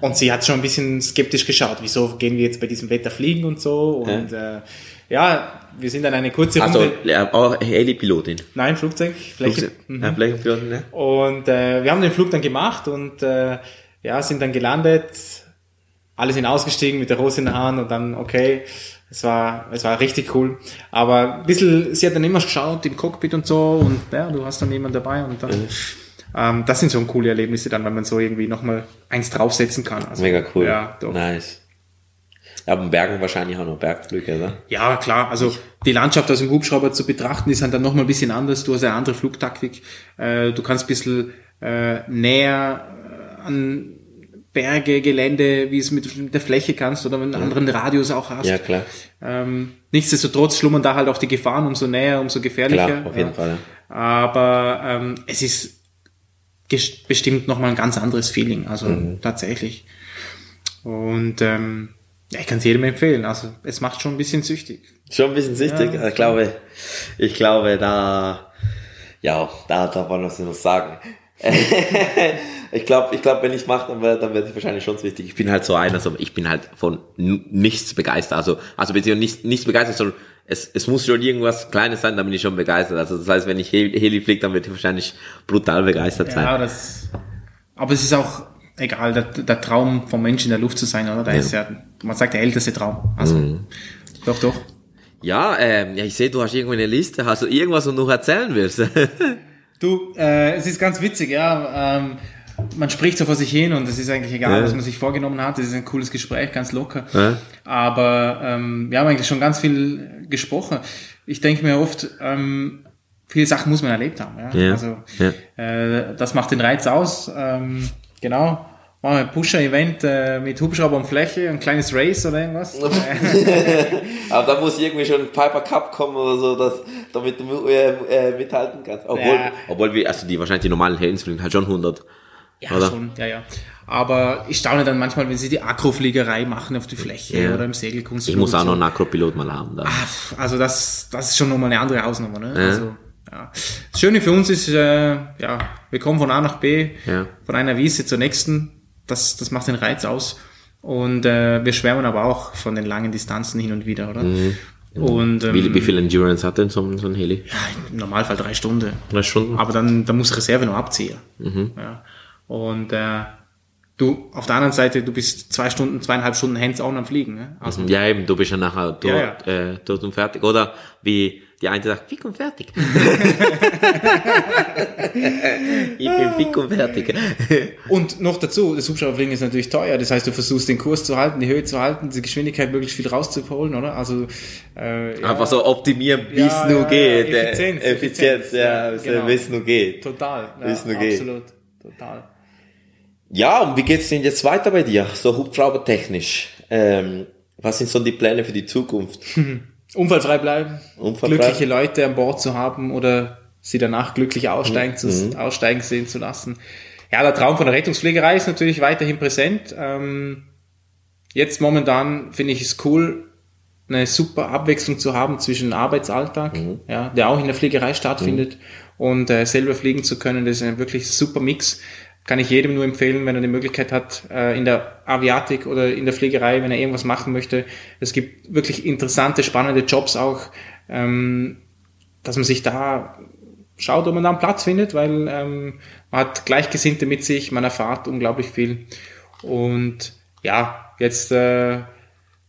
Und sie hat schon ein bisschen skeptisch geschaut, wieso gehen wir jetzt bei diesem Wetter fliegen und so. Und äh, ja, wir sind dann eine kurze Also, Runde. ja, auch Heli-Pilotin. Nein, Flugzeug, Fläche. Flugse- Ja, Flächenpilotin, ne? Und äh, wir haben den Flug dann gemacht und äh, ja, sind dann gelandet. Alle sind ausgestiegen mit der Rose in der Hand und dann, okay, es war, es war richtig cool. Aber ein bisschen, sie hat dann immer geschaut im Cockpit und so und ja, du hast dann jemanden dabei und dann, ähm, das sind so coole Erlebnisse dann, wenn man so irgendwie nochmal eins draufsetzen kann. Also, Mega cool. Ja, doch. Nice. Aber in Bergen wahrscheinlich auch noch Bergflüge, oder? Ja, klar. Also die Landschaft aus dem Hubschrauber zu betrachten ist dann nochmal ein bisschen anders. Du hast eine andere Flugtaktik. Äh, du kannst ein bisschen äh, näher äh, an Berge, Gelände, wie es mit der Fläche kannst oder einen anderen Radius auch hast. Ja, klar. Ähm, nichtsdestotrotz schlummern da halt auch die Gefahren, umso näher, umso gefährlicher. Klar, auf jeden ja. Fall. Aber ähm, es ist bestimmt nochmal ein ganz anderes Feeling. Also Mhm. tatsächlich. Und ähm, ja, ich kann es jedem empfehlen. Also es macht schon ein bisschen süchtig. Schon ein bisschen süchtig. Ich glaube, ich glaube, da, ja, da, da wollen wir uns noch sagen. [LAUGHS] ich glaube, ich glaube, wenn ich mache, dann, wär- dann werde ich wahrscheinlich schon süchtig. Ich bin halt so einer, so, ich bin halt von nichts begeistert. Also, also beziehungsweise nicht, nichts begeistert, sondern es, es muss schon irgendwas Kleines sein, dann bin ich schon begeistert. Also das heißt, wenn ich Heli, Heli fliege, dann werde ich wahrscheinlich brutal begeistert sein. Ja, das. Aber es ist auch egal, der, der Traum vom Menschen in der Luft zu sein, oder? Da ist ja, man sagt, der älteste Traum. Also, Mhm. doch, doch. Ja, ähm, ja, ich sehe, du hast irgendwo eine Liste. Hast du irgendwas, was du noch erzählen willst? [LAUGHS] Du, äh, es ist ganz witzig, ja. Ähm, man spricht so vor sich hin und es ist eigentlich egal, Ja. was man sich vorgenommen hat. Es ist ein cooles Gespräch, ganz locker. Ja. Aber ähm, wir haben eigentlich schon ganz viel gesprochen. Ich denke mir oft, ähm, viele Sachen muss man erlebt haben. Ja? Ja. Also Ja. äh, das macht den Reiz aus. Ähm, genau. Machen wir ein Pusher-Event äh, mit Hubschrauber und Fläche, ein kleines Race oder irgendwas. [LAUGHS] Aber da muss irgendwie schon ein Piper Cup kommen oder so, dass, damit du äh, äh, mithalten kannst. Obwohl, Ja. obwohl wir, also die wahrscheinlich die normalen Helens fliegen halt schon 100. Ja, Oder? schon, ja, ja. Aber ich staune dann manchmal, wenn sie die Akrofliegerei machen auf die Fläche Ja. oder im Segelkunst. Ich muss auch noch einen Akropilot mal haben. Da. Also das, das ist schon nochmal eine andere Hausnummer. Ne? Ja. Also, ja. Das Schöne für uns ist, äh, ja, wir kommen von A nach B, Ja. von einer Wiese zur nächsten. Das, das macht den Reiz aus. Und äh, wir schwärmen aber auch von den langen Distanzen hin und wieder, oder? Und ähm, wie, wie viel Endurance hat denn so, ein- so ein Heli? ja, im Normalfall drei Stunden. Drei Stunden? Aber dann, da muss Reserve noch abziehen. Mhm. Ja. Und äh, du, auf der anderen Seite, du bist zwei Stunden, zweieinhalb Stunden hands-on am Fliegen. Ne? Also, Ja, eben, du bist ja nachher tot, Ja, Äh, tot und fertig. Oder wie die eine sagt, fick und fertig. [LAUGHS] ich bin fick und fertig. Und noch dazu, das Hubschrauberfliegen ist natürlich teuer. Das heißt, du versuchst den Kurs zu halten, die Höhe zu halten, die Geschwindigkeit möglichst viel rauszuholen, oder? Also äh, ja, Einfach so optimieren, wie es Ja, nur ja, geht. Äh, Effizienz, Effizienz, Effizienz, ja, genau. wie es nur geht. total. Es nur geht. absolut, total. Ja, und wie geht's denn jetzt weiter bei dir? So Hubschraubertechnisch. Ähm, was sind so die Pläne für die Zukunft? [LAUGHS] Unfallfrei bleiben, Unfallfrei. glückliche Leute an Bord zu haben oder sie danach glücklich aussteigen, Mhm. zu, aussteigen sehen zu lassen. Ja, der Traum von der Rettungsfliegerei ist natürlich weiterhin präsent. Ähm, jetzt momentan finde ich es cool, eine super Abwechslung zu haben zwischen Arbeitsalltag, Mhm. ja, der auch in der Fliegerei stattfindet, und äh, selber fliegen zu können. Das ist ein wirklich super Mix. Kann ich jedem nur empfehlen, wenn er die Möglichkeit hat, äh, in der Aviatik oder in der Fliegerei, wenn er irgendwas machen möchte. Es gibt wirklich interessante, spannende Jobs auch, ähm, dass man sich da schaut, ob man da einen Platz findet, weil ähm, man hat Gleichgesinnte mit sich, man erfahrt unglaublich viel. Und ja, jetzt äh,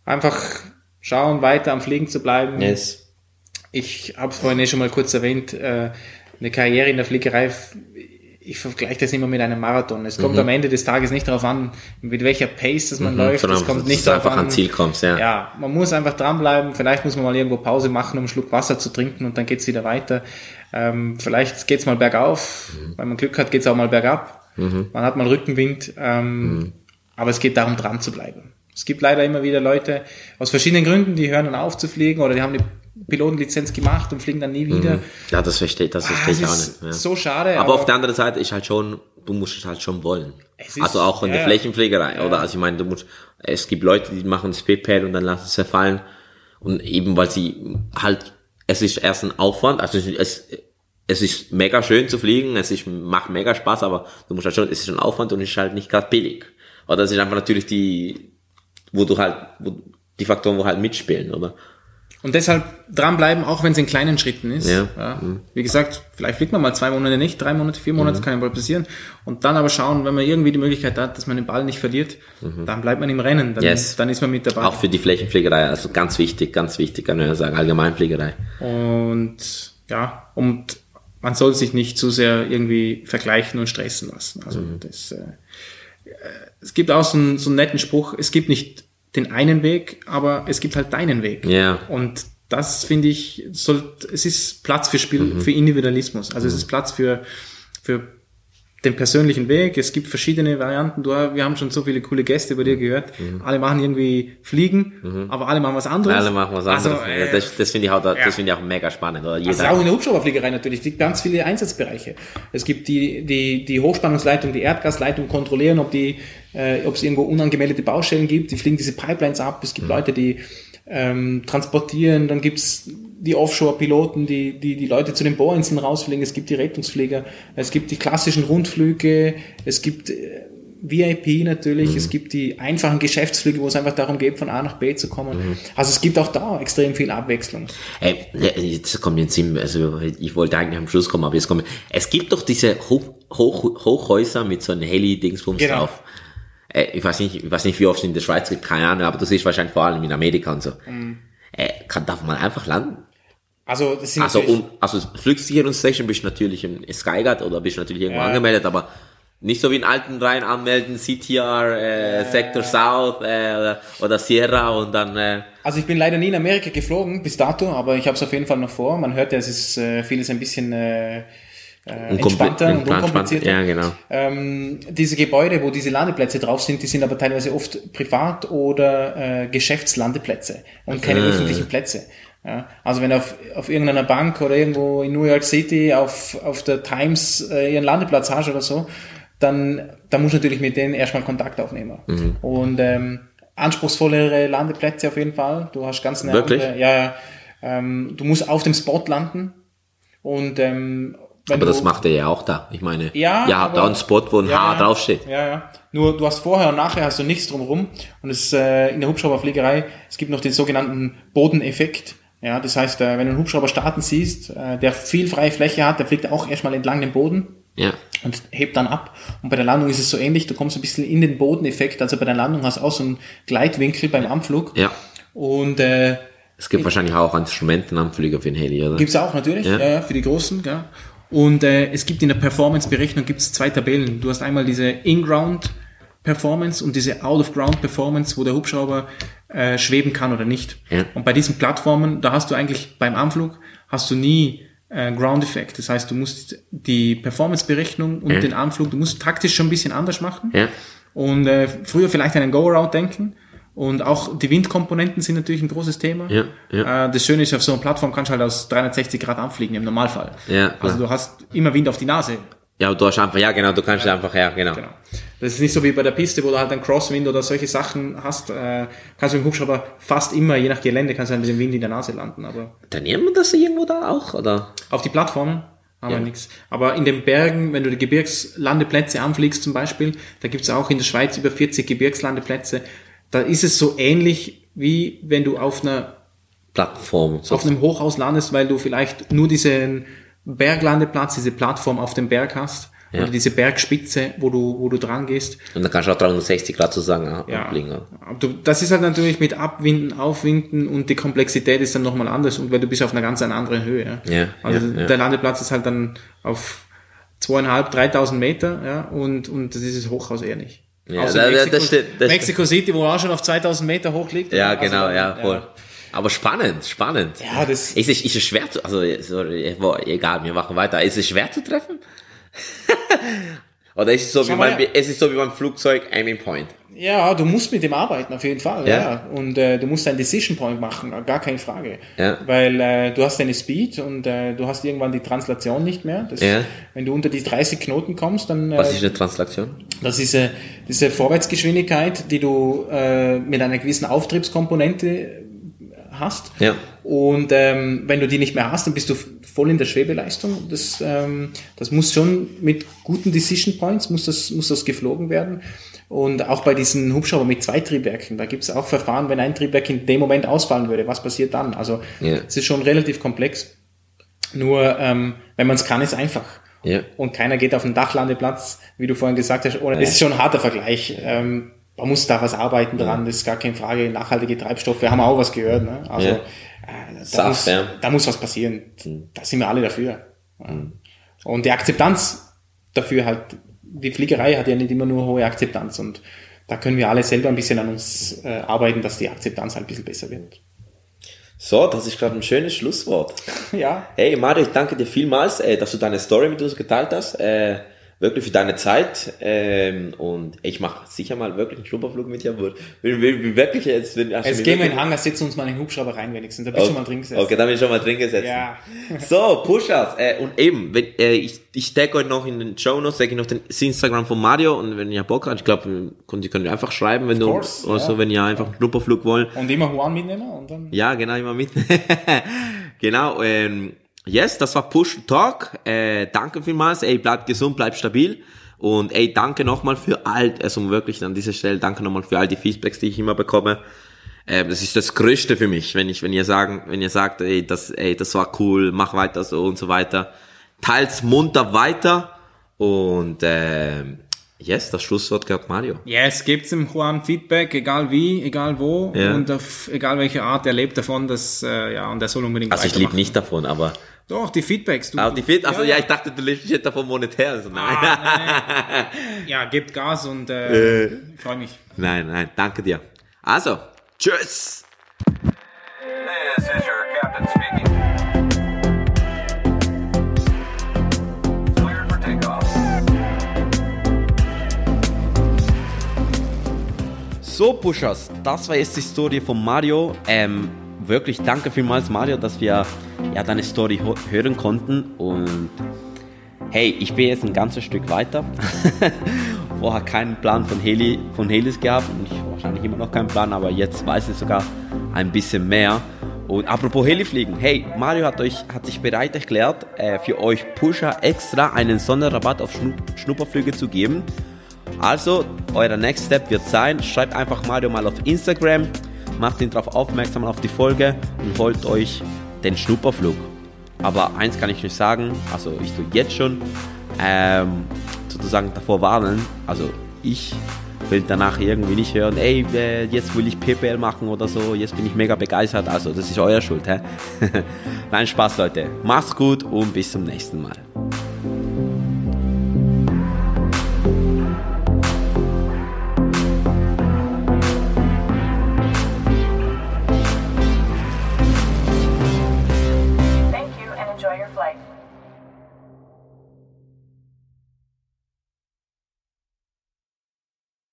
einfach schauen, weiter am Fliegen zu bleiben. Yes. Ich habe vorhin eh schon mal kurz erwähnt, äh, eine Karriere in der Fliegerei, ich vergleiche das immer mit einem Marathon. Es Mhm. kommt am Ende des Tages nicht darauf an, mit welcher Pace das man läuft. Sondern Es kommt nicht darauf an, Ziel kommst, ja. ja, man muss einfach dranbleiben. Vielleicht muss man mal irgendwo Pause machen, um einen Schluck Wasser zu trinken und dann geht's wieder weiter. Ähm, vielleicht geht's mal bergauf. Mhm. Wenn man Glück hat, geht's auch mal bergab. Man hat mal Rückenwind. Ähm, Mhm. Aber es geht darum, dran zu bleiben. Es gibt leider immer wieder Leute aus verschiedenen Gründen, die hören dann auf zu fliegen oder die haben die Pilotenlizenz gemacht und fliegen dann nie wieder. Ja, das verstehe das Ah, verstehe es ich auch ist nicht. Ja. so schade. Aber auf der anderen Seite ist halt schon, du musst es halt schon wollen. Ist- also auch in ja, der ja. Flächenpflegerei, oder? Also ich meine, du musst, es gibt Leute, die machen das PayPal und dann lassen es verfallen. Und eben weil sie halt, es ist erst ein Aufwand, also es, es, ist mega schön zu fliegen, es ist, macht mega Spaß, aber du musst halt schon, es ist ein Aufwand und es ist halt nicht gerade billig. Oder das sind einfach natürlich die, wo du halt, wo, die Faktoren, wo halt mitspielen, oder? Und deshalb dranbleiben, auch wenn es in kleinen Schritten ist. Ja. Mhm. Wie gesagt, vielleicht fliegt man mal zwei Monate nicht, drei Monate, vier Monate, kann ja mal passieren. Und dann aber schauen, wenn man irgendwie die Möglichkeit hat, dass man den Ball nicht verliert, dann bleibt man im Rennen, dann, Mhm. Yes. dann ist man mit dabei. Auch für die Flächenpflegerei, also ganz wichtig, ganz wichtig, kann ich ja sagen, Allgemeinpflegerei. Und ja, und man soll sich nicht zu sehr irgendwie vergleichen und stressen lassen. Also Mhm. das, äh, äh, es gibt auch so einen, so einen netten Spruch, es gibt nicht den einen Weg, aber es gibt halt deinen Weg. Ja. Und das finde ich, soll, es ist Platz für Spiel, Mhm. für Individualismus. Also es ist Platz für, für den persönlichen Weg. Es gibt verschiedene Varianten. Du, wir haben schon so viele coole Gäste bei dir gehört. Alle machen irgendwie Fliegen, aber alle machen was anderes. Mhm. Alle machen was anderes. Also, äh, das das finde ich, auch, das ja. finde ich auch mega spannend. Oder? also Jeder, auch in der Hubschrauberfliegerei natürlich. Es gibt ganz viele Einsatzbereiche. Es gibt die, die, die Hochspannungsleitung, die Erdgasleitung kontrollieren, ob die, äh, ob es irgendwo unangemeldete Baustellen gibt. Die fliegen diese Pipelines ab. Es gibt Leute, die ähm, transportieren. Dann gibt's die Offshore-Piloten, die, die die Leute zu den Bohrinseln rausfliegen. Es gibt die Rettungsflieger. Es gibt die klassischen Rundflüge. Es gibt äh, VIP natürlich. Es gibt die einfachen Geschäftsflüge, wo es einfach darum geht, von A nach B zu kommen. Also es gibt auch da extrem viel Abwechslung. Ey, ne, jetzt kommt ein Sinn, also ich wollte eigentlich am Schluss kommen, aber jetzt kommt Es gibt doch diese Hoch, Hoch, Hochhäuser mit so einem Heli-Dingsbums Genau. drauf. Äh, ich weiß nicht, ich weiß nicht, wie oft es in der Schweiz gibt, keine Ahnung, aber das ist wahrscheinlich vor allem in Amerika und so. Mhm. Äh, kann, darf man einfach landen? Also das sind Also, und, also Flugsicherungsstation bist du natürlich im Skyguard oder bist du natürlich irgendwo Ja. angemeldet, aber nicht so wie in alten Reihen anmelden, CTR, äh, Sector South äh, oder, oder Sierra und dann äh, Also ich bin leider nie in Amerika geflogen bis dato, aber ich habe es auf jeden Fall noch vor. Man hört ja, es ist äh, vieles ein bisschen äh, äh, entspannter und unkompliziert. unkomplizierter. Ja, genau. Ähm, diese Gebäude, wo diese Landeplätze drauf sind, die sind aber teilweise oft Privat- oder äh, Geschäftslandeplätze und keine Ah. öffentlichen Plätze. Ja, also wenn auf, auf irgendeiner Bank oder irgendwo in New York City auf, auf der Times äh, ihren Landeplatz hast oder so, dann, dann musst du natürlich mit denen erstmal Kontakt aufnehmen. Mhm. Und ähm, anspruchsvollere Landeplätze auf jeden Fall. Du hast ganz eine Wirklich? andere, ja, ja, ähm, du musst auf dem Spot landen und ähm, Aber das macht er ja auch da. Ich meine, Ja, ja, aber- da ein Spot, wo ein ja, H ja. draufsteht. Ja, ja. Nur du hast vorher und nachher hast du nichts drumherum. Und es äh, in der Hubschrauberfliegerei, es gibt noch den sogenannten Bodeneffekt. Ja, das heißt, äh, wenn du einen Hubschrauber starten siehst, äh, der viel freie Fläche hat, der fliegt auch erstmal entlang dem Boden. Ja. und hebt dann ab. Und bei der Landung ist es so ähnlich, du kommst ein bisschen in den Bodeneffekt, also bei der Landung hast du auch so einen Gleitwinkel beim Anflug. Ja. Und äh, Es gibt wahrscheinlich auch Instrumentenanflüge für den Heli, oder? Gibt's auch natürlich, Ja. ja. Ja, für die Großen. Ja. Und äh, es gibt in der Performance-Berechnung gibt's zwei Tabellen. Du hast einmal diese In-Ground Performance und diese Out-of-Ground Performance, wo der Hubschrauber äh, schweben kann oder nicht. Ja. Und bei diesen Plattformen, da hast du eigentlich beim Anflug hast du nie äh, Ground-Effekt. Das heißt, du musst die Performance-Berechnung und Ja. den Anflug, du musst taktisch schon ein bisschen anders machen Ja. und äh, früher vielleicht an einen Go-Around denken. Und auch die Windkomponenten sind natürlich ein großes Thema. Ja, ja. Äh, das Schöne ist, auf so einer Plattform kannst du halt aus 360 Grad anfliegen im Normalfall. Ja, also du hast immer Wind auf die Nase. Ja, du hast einfach, ja genau, du kannst einfach, ja, genau. Genau. Das ist nicht so wie bei der Piste, wo du halt einen Crosswind oder solche Sachen hast. Äh, kannst du mit dem Hubschrauber fast immer, je nach Gelände, kannst du halt mit dem Wind in der Nase landen. Aber Trainieren wir das irgendwo da auch, oder? auf die Plattformen haben Ja. wir nichts. Aber in den Bergen, wenn du die Gebirgslandeplätze anfliegst zum Beispiel, da gibt's auch in der Schweiz über 40 Gebirgslandeplätze, da ist es so ähnlich wie wenn du auf einer Plattform. So. auf einem Hochhaus landest, weil du vielleicht nur diesen Berglandeplatz, diese Plattform auf dem Berg hast Ja. oder diese Bergspitze, wo du wo du dran gehst. Und dann kannst du auch 360 Grad sozusagen Ja. oder? Aber du, das ist halt natürlich mit Abwinden, Aufwinden und die Komplexität ist dann nochmal anders und weil du bist auf einer ganz anderen Höhe. Ja, also ja, ja. der Landeplatz ist halt dann auf zweieinhalb, dreitausend Meter, ja, und, und das ist das Hochhaus eher nicht. Ja, Außer da- Mexiko, das stimmt, das Mexico City, wo auch schon auf 2000 Meter hoch liegt. Ja, Also genau, dann- ja, voll. Aber spannend, spannend. Ja, das- Ist es, ist es schwer zu, also, sorry, boah, egal, wir machen weiter. Ist es schwer zu treffen? [LAUGHS] Oder ist es so wie Schau mal beim, her. es ist so wie beim Flugzeug Aiming Point? Ja, du musst mit dem arbeiten, auf jeden Fall. Ja. Ja. Und äh, du musst einen Decision Point machen, gar keine Frage. Ja. Weil äh, du hast deine Speed und äh, du hast irgendwann die Translation nicht mehr. Das, Ja. Wenn du unter die 30 Knoten kommst, dann äh, Was ist eine Translation? das ist äh, diese Vorwärtsgeschwindigkeit, die du äh, mit einer gewissen Auftriebskomponente hast. Ja. Und ähm, wenn du die nicht mehr hast, dann bist du voll in der Schwebeleistung. Das, ähm, das muss schon mit guten Decision Points muss das, muss das geflogen werden. Und auch bei diesen Hubschrauber mit zwei Triebwerken, da gibt es auch Verfahren, wenn ein Triebwerk in dem Moment ausfallen würde, was passiert dann? Also Ja. es ist schon relativ komplex. Nur ähm, wenn man es kann, ist einfach. Ja. Und keiner geht auf den Dachlandeplatz, wie du vorhin gesagt hast. Ohne, das ist schon ein harter Vergleich. Ähm, man muss da was arbeiten dran, das ist gar keine Frage. Nachhaltige Treibstoffe, haben wir auch was gehört. Ne? Also Ja. äh, da, muss, da muss was passieren. Da sind wir alle dafür. Ja. Und die Akzeptanz dafür halt, die Fliegerei hat ja nicht immer nur hohe Akzeptanz und da können wir alle selber ein bisschen an uns äh, arbeiten, dass die Akzeptanz halt ein bisschen besser wird. So, das ist gerade ein schönes Schlusswort. [LAUGHS] Ja, Hey Mario, ich danke dir vielmals, äh, dass du deine Story mit uns geteilt hast. Äh, wirklich für deine Zeit. Ähm, und ich mache sicher mal wirklich einen Schnupperflug mit dir. Will, will wirklich jetzt. Hast du jetzt gehen wir in den Hangar, setzen uns mal in den Hubschrauber rein wenigstens. Da bist du mal drin gesessen. Okay, dann bin ich schon mal drin gesetzt. Ja. [LAUGHS] So, Pushers. Äh, und eben, wenn, äh, ich, ich tagge euch noch in den Show Notes, tagge ich noch den Instagram von Mario und wenn ihr Bock habt, ich glaube, die können einfach schreiben, wenn du, course, oder so, ja. wenn ihr einfach einen Schnupperflug wollt. Und immer Juan mitnehmen und dann. Ja, genau, immer mit. [LAUGHS] genau, ähm, yes, das war Push Talk. Äh, danke vielmals. Ey, bleibt gesund, bleibt stabil. Und ey, danke nochmal für all, also wirklich an dieser Stelle, danke nochmal für all die Feedbacks, die ich immer bekomme. Ähm, das ist das Größte für mich, wenn ich, wenn ihr sagen, wenn ihr sagt, ey, das, ey, das war cool, mach weiter so und so weiter. Teils munter weiter. Und ähm, yes, das Schlusswort gehört Mario. Yes, gibt's dem Juan Feedback, egal wie, egal wo Ja. und auf egal welche Art, er lebt davon, dass, äh, ja, und er soll unbedingt Also ich weitermachen. nicht davon, aber Doch, die Feedbacks. Du, Ah, die Feed, also ja, ja, ich dachte, du lebst jetzt davon monetär. Also, nein. Ah, [LAUGHS] ja, gebt Gas und äh, freue mich. nein, nein, danke dir. Also, tschüss. This is your captain speaking. Cleared for takeoff. So, Pushers, das war jetzt die Story von Mario. Ähm, wirklich danke vielmals, Mario, dass wir ja deine Story hören konnten. Und hey, ich bin jetzt ein ganzes Stück weiter. [LAUGHS] Vorher keinen Plan von Heli, von Helis gehabt und ich wahrscheinlich immer noch keinen Plan, aber jetzt weiß ich sogar ein bisschen mehr. Und apropos Helifliegen, hey, Mario hat euch hat sich bereit erklärt, äh, für euch Pusher extra einen Sonderrabatt auf Schnu Schnupperflüge zu geben. Also, euer Next Step wird sein, schreibt einfach Mario mal auf Instagram, macht ihn darauf aufmerksam auf die Folge und holt euch den Schnupperflug. Aber eins kann ich euch sagen, also ich tue jetzt schon, ähm, sozusagen davor warnen. Also ich will danach irgendwie nicht hören, ey, äh, jetzt will ich PPL machen oder so, jetzt bin ich mega begeistert. Also das ist euer Schuld. Hä? [LAUGHS] Nein, Spaß Leute. Macht's gut und bis zum nächsten Mal.